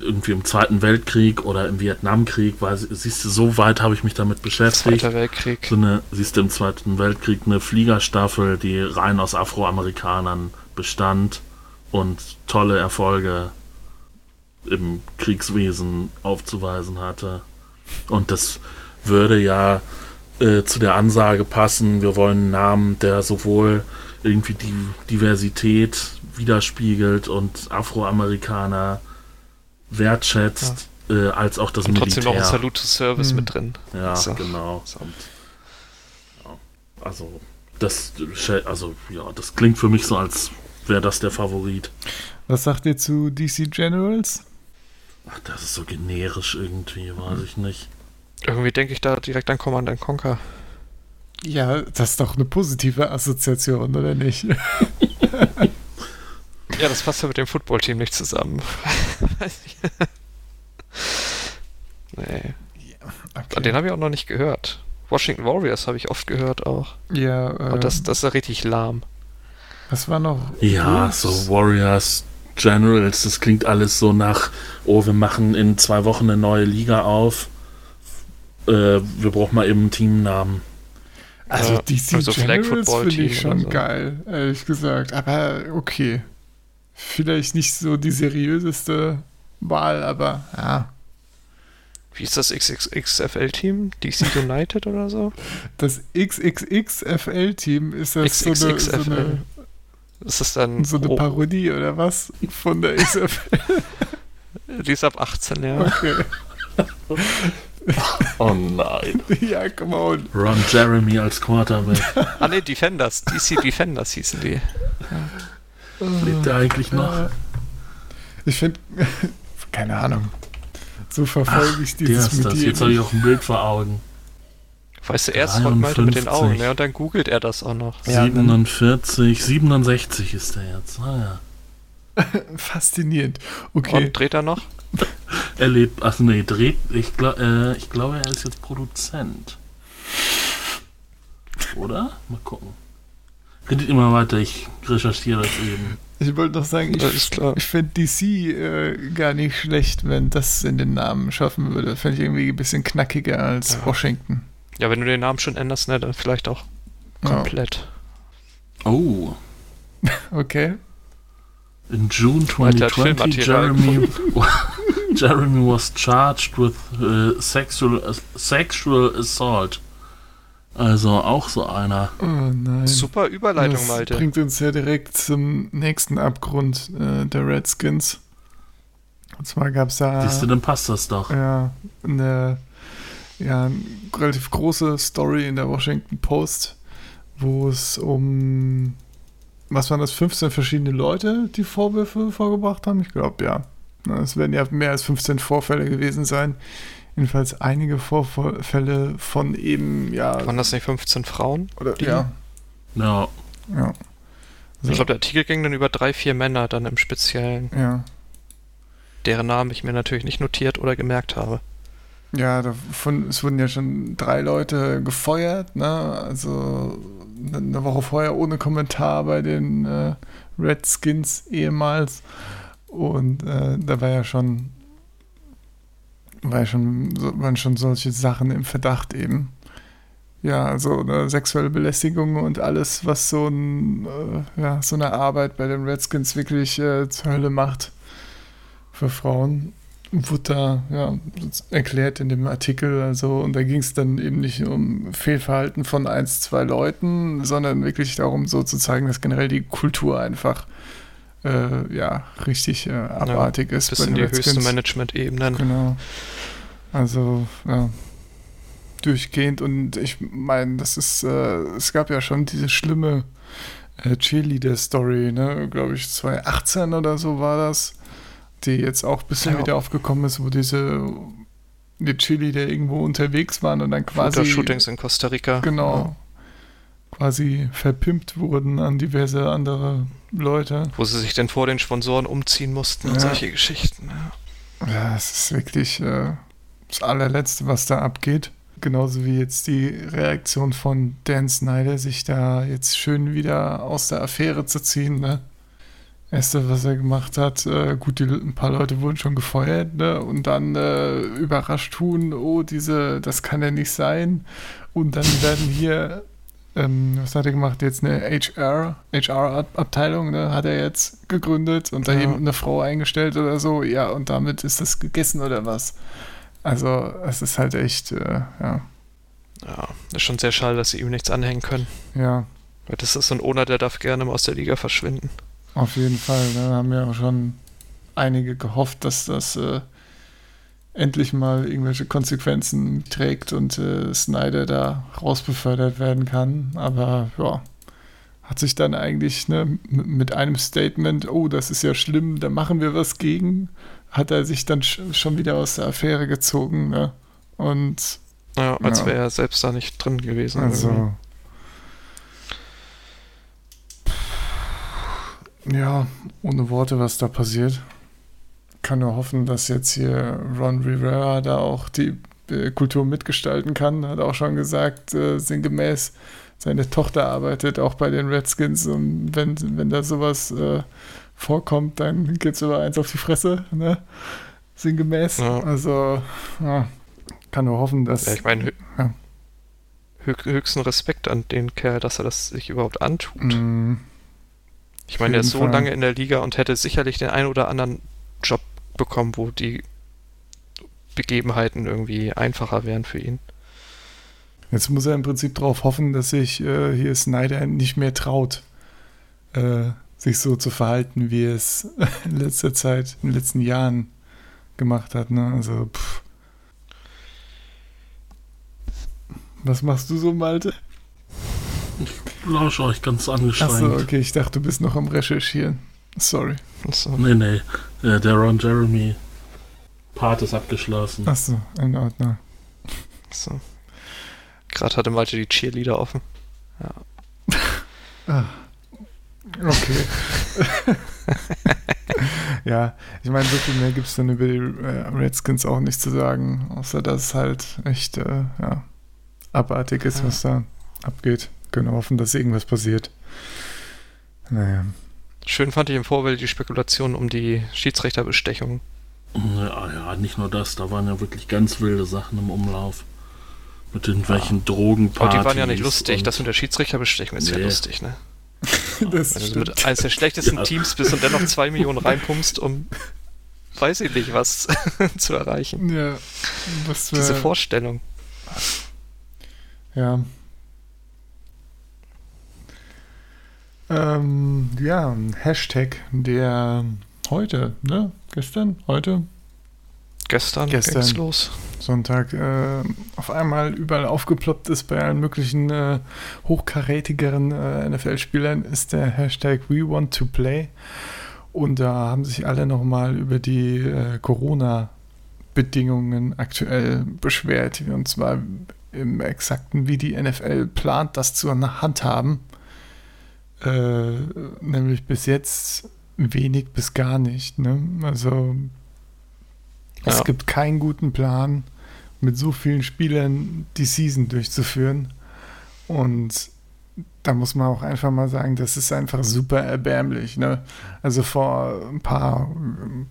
irgendwie im Zweiten Weltkrieg oder im Vietnamkrieg, weil siehst du, so weit habe ich mich damit beschäftigt. Zweiter Weltkrieg. So eine, siehst du im Zweiten Weltkrieg eine Fliegerstaffel, die rein aus Afroamerikanern bestand und tolle Erfolge im Kriegswesen aufzuweisen hatte. Und das würde ja äh, zu der Ansage passen, wir wollen einen Namen, der sowohl irgendwie die Diversität widerspiegelt und Afroamerikaner wertschätzt, äh, als auch das Und Militär. trotzdem noch ein Salute to Service Hm. mit drin. Ja, So. genau. So. Ja, also, das, also, ja, das klingt für mich so, als wäre das der Favorit. was sagt ihr zu DC Generals? Ach, das ist so generisch irgendwie, weiß ich nicht. Irgendwie denke ich da direkt an Command and Conquer. Ja, das ist doch eine positive Assoziation, oder nicht? Ja, das passt ja mit dem Footballteam nicht zusammen. Nee. Okay. Den habe ich auch noch nicht gehört. Washington Warriors habe ich oft gehört auch. ja, Aber äh, das, das ist ja richtig lahm. was war noch? Ja, Wolves? so Warriors, Generals, das klingt alles so nach, oh, wir machen in zwei Wochen eine neue Liga auf. Äh, wir brauchen mal eben einen Teamnamen. Also DC also Flag Generals finde ich Team schon so. geil, ehrlich gesagt. Aber okay. Vielleicht nicht so die seriöseste Wahl, aber ja. Wie ist das XXXFL-Team? DC United oder so? Das XXXFL-Team ist das so eine, so XXXFL. eine, Ist das dann. so eine oh, Parodie oder was? Von der XFL. die ist ab 18, ja. Okay. Oh nein. ja, come on. Ron Jeremy als Quarterback. Ah ne, Defenders. DC Defenders hießen die. Lebt er eigentlich noch? Ich finde, keine Ahnung. So verfolge ich Der dieses ist das. Medien Jetzt habe ich auch ein Bild vor Augen. Weißt du, erst rollt Malte mit den 53. Augen, ja, und dann googelt er das auch noch. Ja, 47, 67 ist er jetzt. Ah ja. Faszinierend. Okay. Und dreht er noch? Er lebt, ach nee, dreht, ich, glaub, äh, ich glaube, er ist jetzt Produzent. Oder? Mal gucken. Redet immer weiter, ich recherchiere das eben. Ich wollte noch sagen, ich, ich finde DC äh, gar nicht schlecht, wenn das in den Namen schaffen würde. Fände ich irgendwie ein bisschen knackiger als Ja. Washington. Ja, wenn du den Namen schon änderst, ne, dann vielleicht auch Ja. komplett. Oh, Okay. in June Alter, hat 2020, Filmmaterial Jeremy, Jeremy was charged with uh, sexual, sexual assault Also auch so einer. Oh nein. Super Überleitung, das Malte. bringt uns ja direkt zum nächsten Abgrund äh, der Redskins. Und zwar gab es da Siehst du, dann passt das doch. ja, eine ja, eine relativ große Story in der Washington Post, wo es um, was waren das, 15 verschiedene Leute, die Vorwürfe vorgebracht haben? Ich glaube, ja. Es werden ja mehr als 15 Vorfälle gewesen sein. Jedenfalls einige Vorfälle von eben, ja, Waren das nicht 15 Frauen? oder, die- ja, Ja, ja. Ich glaube, der Artikel ging dann über drei, vier Männer dann im Speziellen, Ja, deren Namen ich mir natürlich nicht notiert oder gemerkt habe. Ja, davon, es wurden ja schon drei Leute gefeuert, ne? Also eine- Woche vorher ohne Kommentar bei den äh, Redskins ehemals. Und äh, da war ja schon, war ja schon, waren schon solche Sachen im Verdacht eben. Ja, also eine sexuelle Belästigung und alles, was so, ein, äh, ja, so eine Arbeit bei den Redskins wirklich äh, zur Hölle macht für Frauen wurde da ja, erklärt in dem Artikel. Also, und da ging es dann eben nicht um Fehlverhalten von eins, zwei Leuten, sondern wirklich darum, so zu zeigen, dass generell die Kultur einfach äh, ja, richtig äh, abartig ist. Bis bei in die höchste Redskins. Management-Ebenen. Genau. Also, ja. Durchgehend und ich meine, das ist, äh, es gab ja schon diese schlimme äh, Cheerleader-Story, ne, glaube ich, 2018 oder so war das, die jetzt auch ein bisschen Ja. wieder aufgekommen ist, wo diese die Cheerleader irgendwo unterwegs waren und dann quasi Shootings in Costa Rica. genau quasi verpimpt wurden an diverse andere Leute. Ja, wo sie sich denn vor den Sponsoren umziehen mussten und Ja. solche Geschichten. Ja. Ja, es ist wirklich äh, das allerletzte, was da abgeht. Genauso wie jetzt die Reaktion von Dan Snyder, sich da jetzt schön wieder aus der Affäre zu ziehen. Ne? Erste, was er gemacht hat, äh, gut, die, ein paar Leute wurden schon gefeuert, ne? Und dann äh, überrascht tun, oh, diese, das kann ja nicht sein. Und dann werden hier, ähm, was hat er gemacht? Jetzt eine HR, HR-Abteilung, ne? Hat er jetzt gegründet und da Ja. eben eine Frau eingestellt oder so. Ja, und damit ist das gegessen oder was? Also, es ist halt echt, äh, ja, ja, ist schon sehr schade, dass sie ihm nichts anhängen können. ja, Weil das ist so ein Owner, der darf gerne mal aus der Liga verschwinden. Auf jeden Fall. Da haben ja auch schon einige gehofft, dass das äh, endlich mal irgendwelche Konsequenzen trägt und äh, Snyder da rausbefördert werden kann. Aber ja, hat sich dann eigentlich ne, mit einem Statement, oh, das ist ja schlimm, da machen wir was gegen, hat er sich dann sch schon wieder aus der Affäre gezogen. Ne? Und Ja, als Ja. wäre er selbst da nicht drin gewesen. also. irgendwie. Ja, ohne Worte, was da passiert. Kann nur hoffen, dass jetzt hier Ron Rivera da auch die äh, Kultur mitgestalten kann. Hat auch schon gesagt, äh, sinngemäß, seine Tochter arbeitet auch bei den Redskins und wenn, wenn da sowas äh, vorkommt, dann geht's über eins auf die Fresse, ne? Sinngemäß. Ja. Also, ja, kann nur hoffen, dass. Ja, ich meine, höchsten Respekt an den Kerl, dass er das sich überhaupt antut. Mm, Ich meine, er ist so Fall. lange in der Liga und hätte sicherlich den einen oder anderen Job bekommen, wo die Begebenheiten irgendwie einfacher wären für ihn. Jetzt muss er im Prinzip darauf hoffen, dass sich äh, hier Snyder nicht mehr traut, äh, sich so zu verhalten, wie er es in letzter Zeit, in den letzten Jahren gemacht hat. Ne? Also, pff. Was machst du so, Malte? Lausche euch ganz angestrengt. Achso, okay, ich dachte, du bist noch am Recherchieren. Sorry. So. Nee, nee. Äh, der Ron Jeremy Part ist abgeschlossen. Achso, in Ordnung. So. Gerade hatte Malte die Cheerleader offen. Okay. ja, ich meine, so viel mehr gibt es dann über die äh, Redskins auch nicht zu sagen, außer dass es halt echt äh, ja, abartig ist, Ja. was da abgeht. Können hoffen, dass irgendwas passiert. Naja. Schön fand ich im Vorfeld die Spekulation um die Schiedsrichterbestechung. Ja, ja, nicht nur das, da waren ja wirklich ganz wilde Sachen im Umlauf. Mit irgendwelchen Aber Drogenpartys. die waren ja nicht lustig. Das mit der Schiedsrichterbestechung ist ja Nee. lustig, ne? Das Wenn du mit eines der schlechtesten Ja. Teams bist und dennoch zwei Millionen reinpumpst, um weiß ich nicht was zu erreichen. Ja, was Diese Vorstellung. Ja, Ähm, ja, ein Hashtag, der heute, ne? Gestern? Heute? Gestern, Gestern. ging's los. Sonntag äh, auf einmal überall aufgeploppt ist bei allen möglichen äh, hochkarätigeren äh, NFL-Spielern, ist der Hashtag We Want to Play. Und da haben sich alle nochmal über die äh, Corona-Bedingungen aktuell beschwert. Und zwar im exakten, wie die NFL plant, das zu handhaben. Äh, nämlich bis jetzt wenig bis gar nicht. Ne? Also es Ja. gibt keinen guten Plan, mit so vielen Spielern die Season durchzuführen. Und da muss man auch einfach mal sagen, das ist einfach super erbärmlich. Ne? Also vor ein paar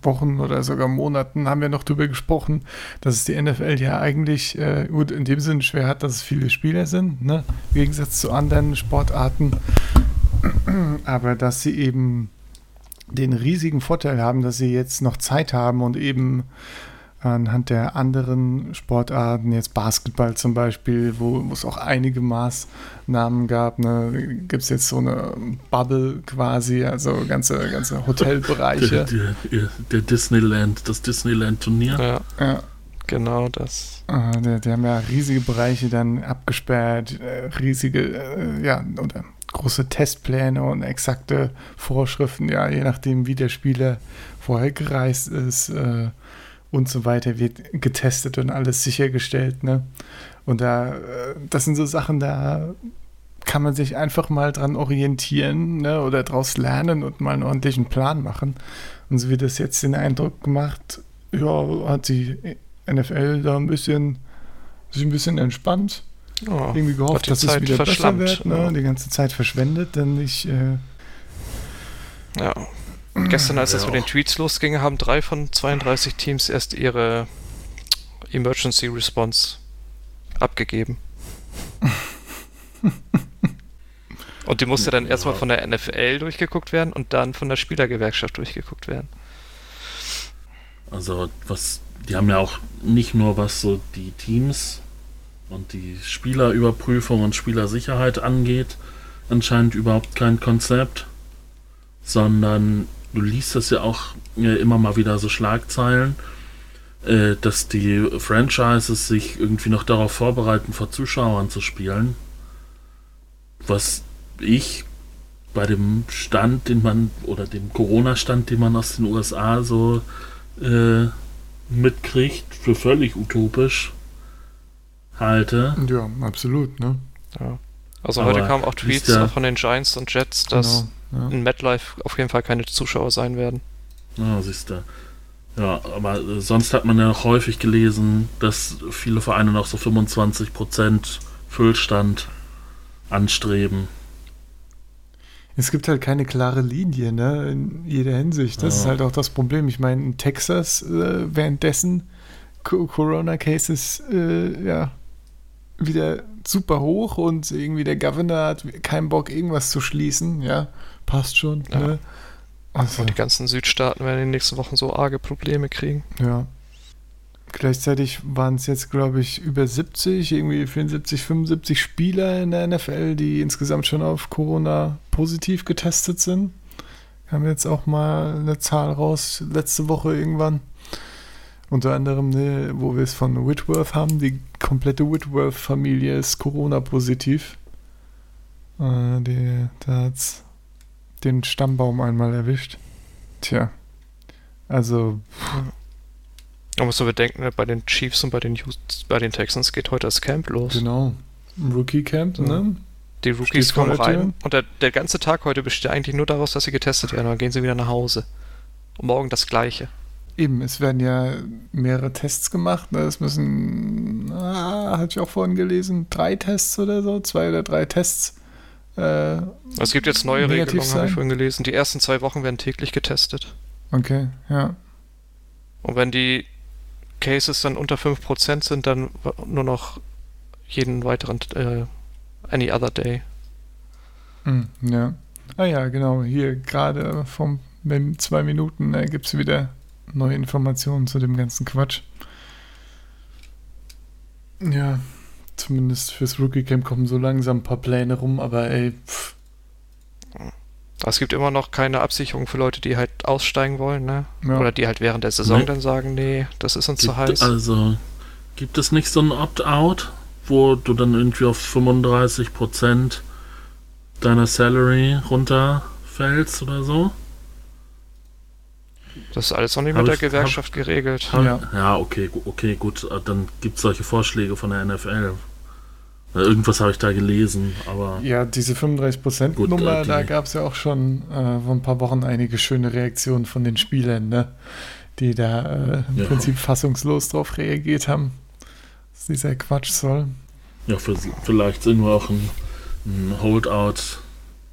Wochen oder sogar Monaten haben wir noch darüber gesprochen, dass es die NFL ja eigentlich äh, gut in dem Sinne schwer hat, dass es viele Spieler sind, ne? im Gegensatz zu anderen Sportarten. Aber dass sie eben den riesigen Vorteil haben, dass sie jetzt noch Zeit haben und eben anhand der anderen Sportarten, jetzt Basketball zum Beispiel, wo, wo es auch einige Maßnahmen gab, ne, gibt es jetzt so eine Bubble quasi, also ganze, ganze Hotelbereiche. Der, der, der Disneyland, das Disneyland-Turnier. Ja, ja. genau das. Die, die haben ja riesige Bereiche dann abgesperrt, äh, riesige, äh, ja, oder große Testpläne und exakte Vorschriften, ja, je nachdem, wie der Spieler vorher gereist ist äh, und so weiter, wird getestet und alles sichergestellt, ne? Und da, äh, das sind so Sachen, da kann man sich einfach mal dran orientieren, ne, oder daraus lernen und mal einen ordentlichen Plan machen. Und so wie das jetzt den Eindruck gemacht, ja, hat die NFL da ein bisschen sich ein bisschen entspannt. Ja, Irgendwie gehofft, die dass es Zeit wieder besser verschlammt, wird, ne? ja. die ganze Zeit verschwendet, denn ich, äh, ja. Gestern, als das Ja, mit den. Tweets losging, haben drei von 32 Teams erst ihre Emergency Response abgegeben. Und die musste dann erstmal von der NFL durchgeguckt werden und dann von der Spielergewerkschaft durchgeguckt werden. Also was, die haben ja auch nicht nur was so die Teams und die Spielerüberprüfung und Spielersicherheit angeht, anscheinend überhaupt kein Konzept, sondern du liest das ja auch äh, immer mal wieder so Schlagzeilen, äh, dass die Franchises sich irgendwie noch darauf vorbereiten, vor Zuschauern zu spielen. Was ich bei dem Stand, den man, oder dem Corona-Stand, den man aus den USA so äh, mitkriegt, für völlig utopisch halte. ja, absolut, ne? Ja. Also Aber heute kamen auch Tweets auch von den Giants und Jets, dass Genau, ja. in MetLife auf jeden Fall keine Zuschauer sein werden. Ja, siehst du. Ja, aber sonst hat man ja auch häufig gelesen, dass viele Vereine noch so 25% Füllstand anstreben. Es gibt halt keine klare Linie, ne, in jeder Hinsicht. Das Ja. ist halt auch das Problem. Ich meine, in Texas äh, währenddessen Co Corona-Cases äh, ja wieder super hoch und irgendwie der Governor hat keinen Bock, irgendwas zu schließen. Ja, passt schon. Ja. Ne? Also, Und die ganzen Südstaaten werden in den nächsten Wochen so arge Probleme kriegen. ja. Gleichzeitig waren es jetzt, glaube ich, über 70, irgendwie 74, 75 Spieler in der NFL, die insgesamt schon auf Corona positiv getestet sind. Haben jetzt auch mal eine Zahl raus, letzte Woche irgendwann. Unter anderem, ne, wo wir es von Whitworth haben, die komplette Whitworth-Familie ist Corona-positiv. Äh, die, da hat es den Stammbaum einmal erwischt. Tja. Also, Man muss so bedenken, ne, bei den Chiefs und bei den, Houston, bei den Texans geht heute das Camp los. Genau. Rookie Camp, Ja. ne? Die Rookies Steht kommen rein und der, der ganze Tag heute besteht eigentlich nur daraus, dass sie getestet werden. Dann gehen sie wieder nach Hause. Und morgen das gleiche. Eben, es werden ja mehrere Tests gemacht. Ne? Es müssen, ah, hatte ich auch vorhin gelesen, drei Tests oder so, zwei oder drei Tests. Äh, Es gibt jetzt neue Regelungen, habe ich vorhin gelesen. Die ersten zwei Wochen werden täglich getestet. okay, ja. Und wenn die Cases dann unter 5% sind, dann nur noch jeden weiteren, äh, any other day. Hm, ja. Ah ja, genau. Hier gerade vom wenn zwei Minuten äh, gibt es wieder neue Informationen zu dem ganzen Quatsch. Ja, zumindest fürs Rookie Camp kommen so langsam ein paar Pläne rum, aber ey, pff, Es gibt immer noch keine Absicherung für Leute, die halt aussteigen wollen, ne? Ja. Oder die halt während der Saison Nee. dann sagen, nee, das ist uns zu Gibt, heiß. also, gibt es nicht so ein Opt-out, wo du dann irgendwie auf 35% deiner Salary runterfällst oder so? Das ist alles noch nicht Hab mit der ich- Gewerkschaft geregelt. Ja. Ja, okay, okay, gut. äh, Dann gibt es solche Vorschläge von der NFL. Irgendwas habe ich da gelesen, aber Ja, diese 35% Gut, Nummer, äh, die- da gab es ja auch schon äh, vor ein paar Wochen einige schöne Reaktionen von den Spielern, ne? die da äh, im Ja. Prinzip fassungslos drauf reagiert haben, was dieser Quatsch soll. ja, für, vielleicht sind wir auch ein, ein Holdout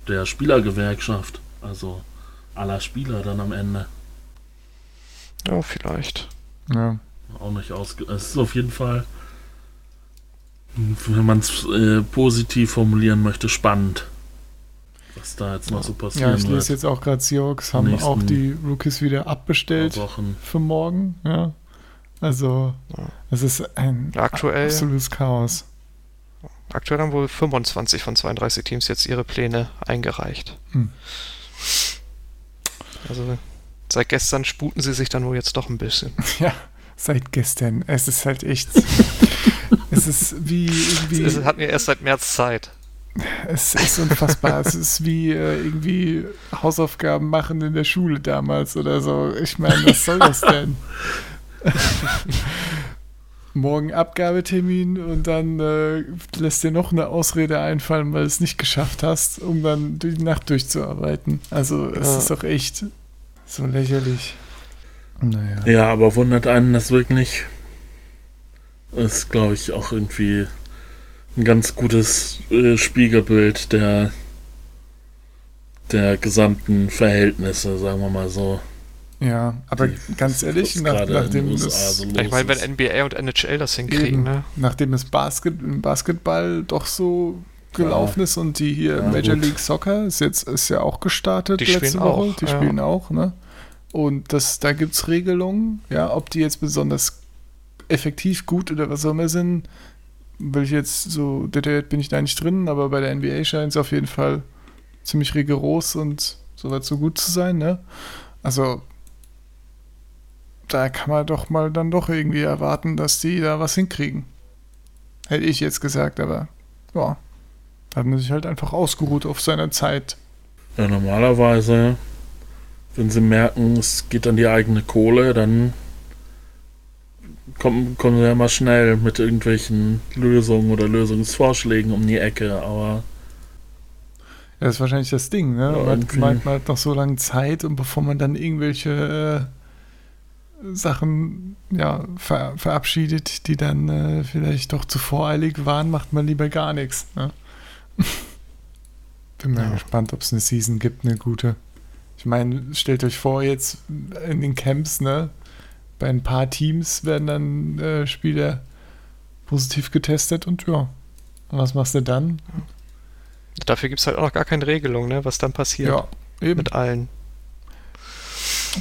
der Spielergewerkschaft. Also aller Spieler dann am Ende. Ja, vielleicht. Ja. Auch nicht ausge... Es ist auf jeden Fall, wenn man es äh, positiv formulieren möchte, spannend. Was da jetzt noch so ja, passieren ich wird. lese jetzt auch gerade, Seahawks haben Nächsten auch die Rookies wieder abbestellt Wochen. für morgen. Ja. Also, Ja. es ist ein Aktuell- absolutes Chaos. Aktuell haben wohl 25 von 32 Teams jetzt ihre Pläne eingereicht. Hm. Also seit gestern sputen sie sich dann wohl jetzt doch ein bisschen. Ja, seit gestern. Es ist halt echt. es ist wie irgendwie. Sie hatten ja erst seit März Zeit. Es ist unfassbar. es ist wie äh, irgendwie Hausaufgaben machen in der Schule damals oder so. Ich meine, was soll das denn? Morgen Abgabetermin und dann äh, lässt dir noch eine Ausrede einfallen, weil du es nicht geschafft hast, um dann die Nacht durchzuarbeiten. Also es Ja. ist doch echt so lächerlich. Naja. Ja, aber wundert einen das wirklich. Ist, glaube ich, auch irgendwie ein ganz gutes äh, Spiegelbild der, der gesamten Verhältnisse, sagen wir mal so. Ja, aber Die- ganz ehrlich, nach, nachdem das so Ich meine, wenn NBA und NHL das hinkriegen, Eben. ne? nachdem das Basket, Basketball doch so gelaufen ist und die hier Ja, Major gut. League Soccer ist jetzt ist ja auch gestartet Die letzte spielen Woche. auch, die ja. spielen auch, ne? Und das, da gibt es Regelungen, ja, ob die jetzt besonders effektiv gut oder was auch immer sind, will ich jetzt so, detailliert bin ich da nicht drin, aber bei der NBA scheint es auf jeden Fall ziemlich rigoros und soweit so gut zu sein, ne? Also da kann man doch mal dann doch irgendwie erwarten, dass die da was hinkriegen. Hätte ich jetzt gesagt, aber ja, da hat man sich halt einfach ausgeruht auf seiner Zeit. Ja, normalerweise, wenn sie merken, es geht an die eigene Kohle, dann kommen, kommen sie ja mal schnell mit irgendwelchen Lösungen oder Lösungsvorschlägen um die Ecke, aber Ja, das ist wahrscheinlich das Ding, ne? Ja, man, man hat man hat noch so lange Zeit und bevor man dann irgendwelche äh, Sachen ja, ver verabschiedet, die dann äh, vielleicht doch zu voreilig waren, macht man lieber gar nichts. Ne? Bin mal Ja. gespannt, ob es eine Season gibt, eine gute. Ich meine, stellt euch vor, jetzt in den Camps, ne? Bei ein paar Teams werden dann äh, Spieler positiv getestet und ja. Und was machst du dann? Dafür gibt es halt auch noch gar keine Regelung, ne? Was dann passiert Ja, eben. mit allen.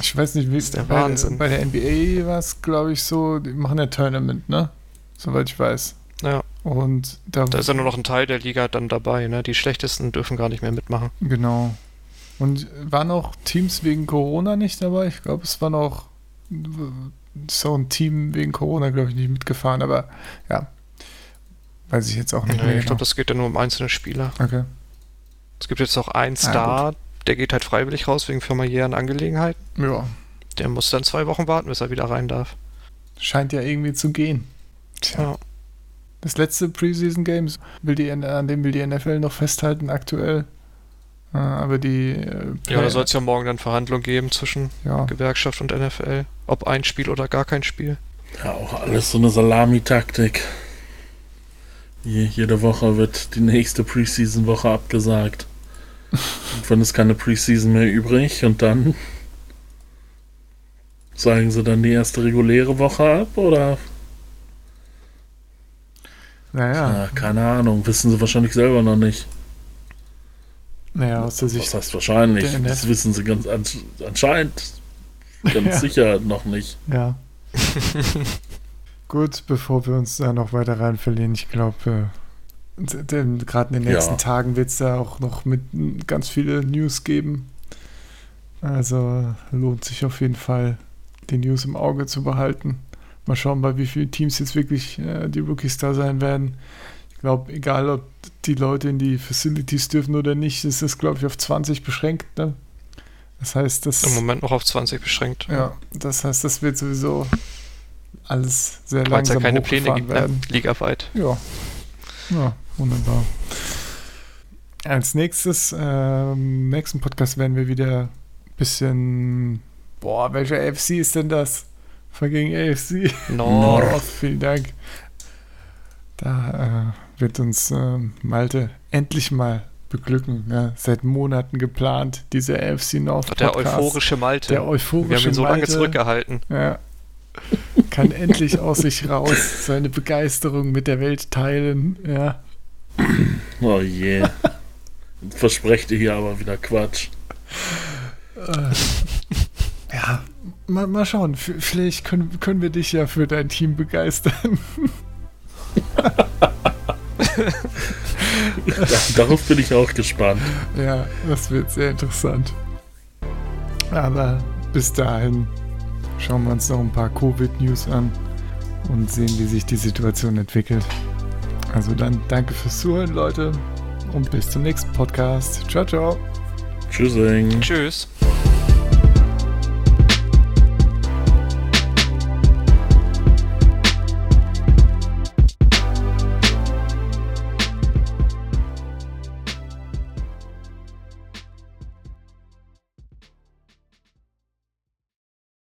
Ich weiß nicht, wie ist der bei, Wahnsinn. bei der NBA war es, glaube ich, so, die machen ja Tournament, ne? Soweit ich weiß. Ja, Und da, da ist ja nur noch ein Teil der Liga dann dabei, ne? Die schlechtesten dürfen gar nicht mehr mitmachen. genau. Und waren auch Teams wegen Corona nicht dabei? Ich glaube, es war noch so ein Team wegen Corona, glaube ich, nicht mitgefahren, aber ja. Weiß ich jetzt auch nicht Nee, mehr. ich genau. glaube, das geht ja nur um einzelne Spieler. okay. Es gibt jetzt auch einen Ah, Star, der geht halt freiwillig raus wegen familiären Angelegenheiten. Ja, Der muss dann zwei Wochen warten, bis er wieder rein darf. scheint ja irgendwie zu gehen. Tja. Ja. Das letzte Preseason Games will die, an dem will die NFL noch festhalten aktuell. Äh, Aber die äh, Ja, da soll es ja morgen dann Verhandlungen geben zwischen ja, Gewerkschaft und NFL. Ob ein Spiel oder gar kein Spiel. ja, auch alles so eine Salami-Taktik. Je, jede Woche wird die nächste Preseason-Woche abgesagt. und wenn es keine Preseason mehr übrig und dann sagen sie dann die erste reguläre Woche ab oder naja, Ja, keine Ahnung, wissen sie wahrscheinlich selber noch nicht. naja, aus der Sicht. heißt wahrscheinlich? der Das wissen sie ganz ans- anscheinend ganz Ja. sicher noch nicht. Ja. Gut, bevor wir uns da noch weiter rein verlieren, ich glaube, Denn gerade in den nächsten Ja. Tagen wird es da auch noch mit ganz viele News geben. Also lohnt sich auf jeden Fall, die News im Auge zu behalten. Mal schauen, bei wie vielen Teams jetzt wirklich äh, die Rookies da sein werden. Ich glaube, egal ob die Leute in die Facilities dürfen oder nicht, ist es, glaube ich, auf 20 beschränkt. Ne? Das heißt, das. Im Moment noch auf 20 beschränkt. Ja, das heißt, das wird sowieso alles sehr Weil es ja langsam keine Pläne gibt, ne? werden. ligaweit. Ja. Ja, wunderbar. Als nächstes, ähm, nächsten Podcast werden wir wieder ein bisschen. Boah, welcher AFC ist denn das? Fucking AFC. No. Oh, vielen Dank. Da äh, wird uns ähm, Malte endlich mal beglücken. Ne? Seit Monaten geplant, diese AFC North Der Podcast. euphorische Malte. Der euphorische Wir haben ihn so lange Malte. zurückgehalten. Ja. Kann endlich aus sich raus seine Begeisterung mit der Welt teilen. Ja. Oh je. Versprecht ihr hier aber wieder Quatsch. Äh, ja, mal, mal schauen. Vielleicht können, können wir dich ja für dein Team begeistern. Da, darauf bin ich auch gespannt. ja, das wird sehr interessant. Aber bis dahin schauen wir uns noch ein paar Covid-News an und sehen, wie sich die Situation entwickelt. Also dann danke fürs Zuhören, Leute. Und bis zum nächsten Podcast. Ciao, ciao. Tschüssing. Tschüss.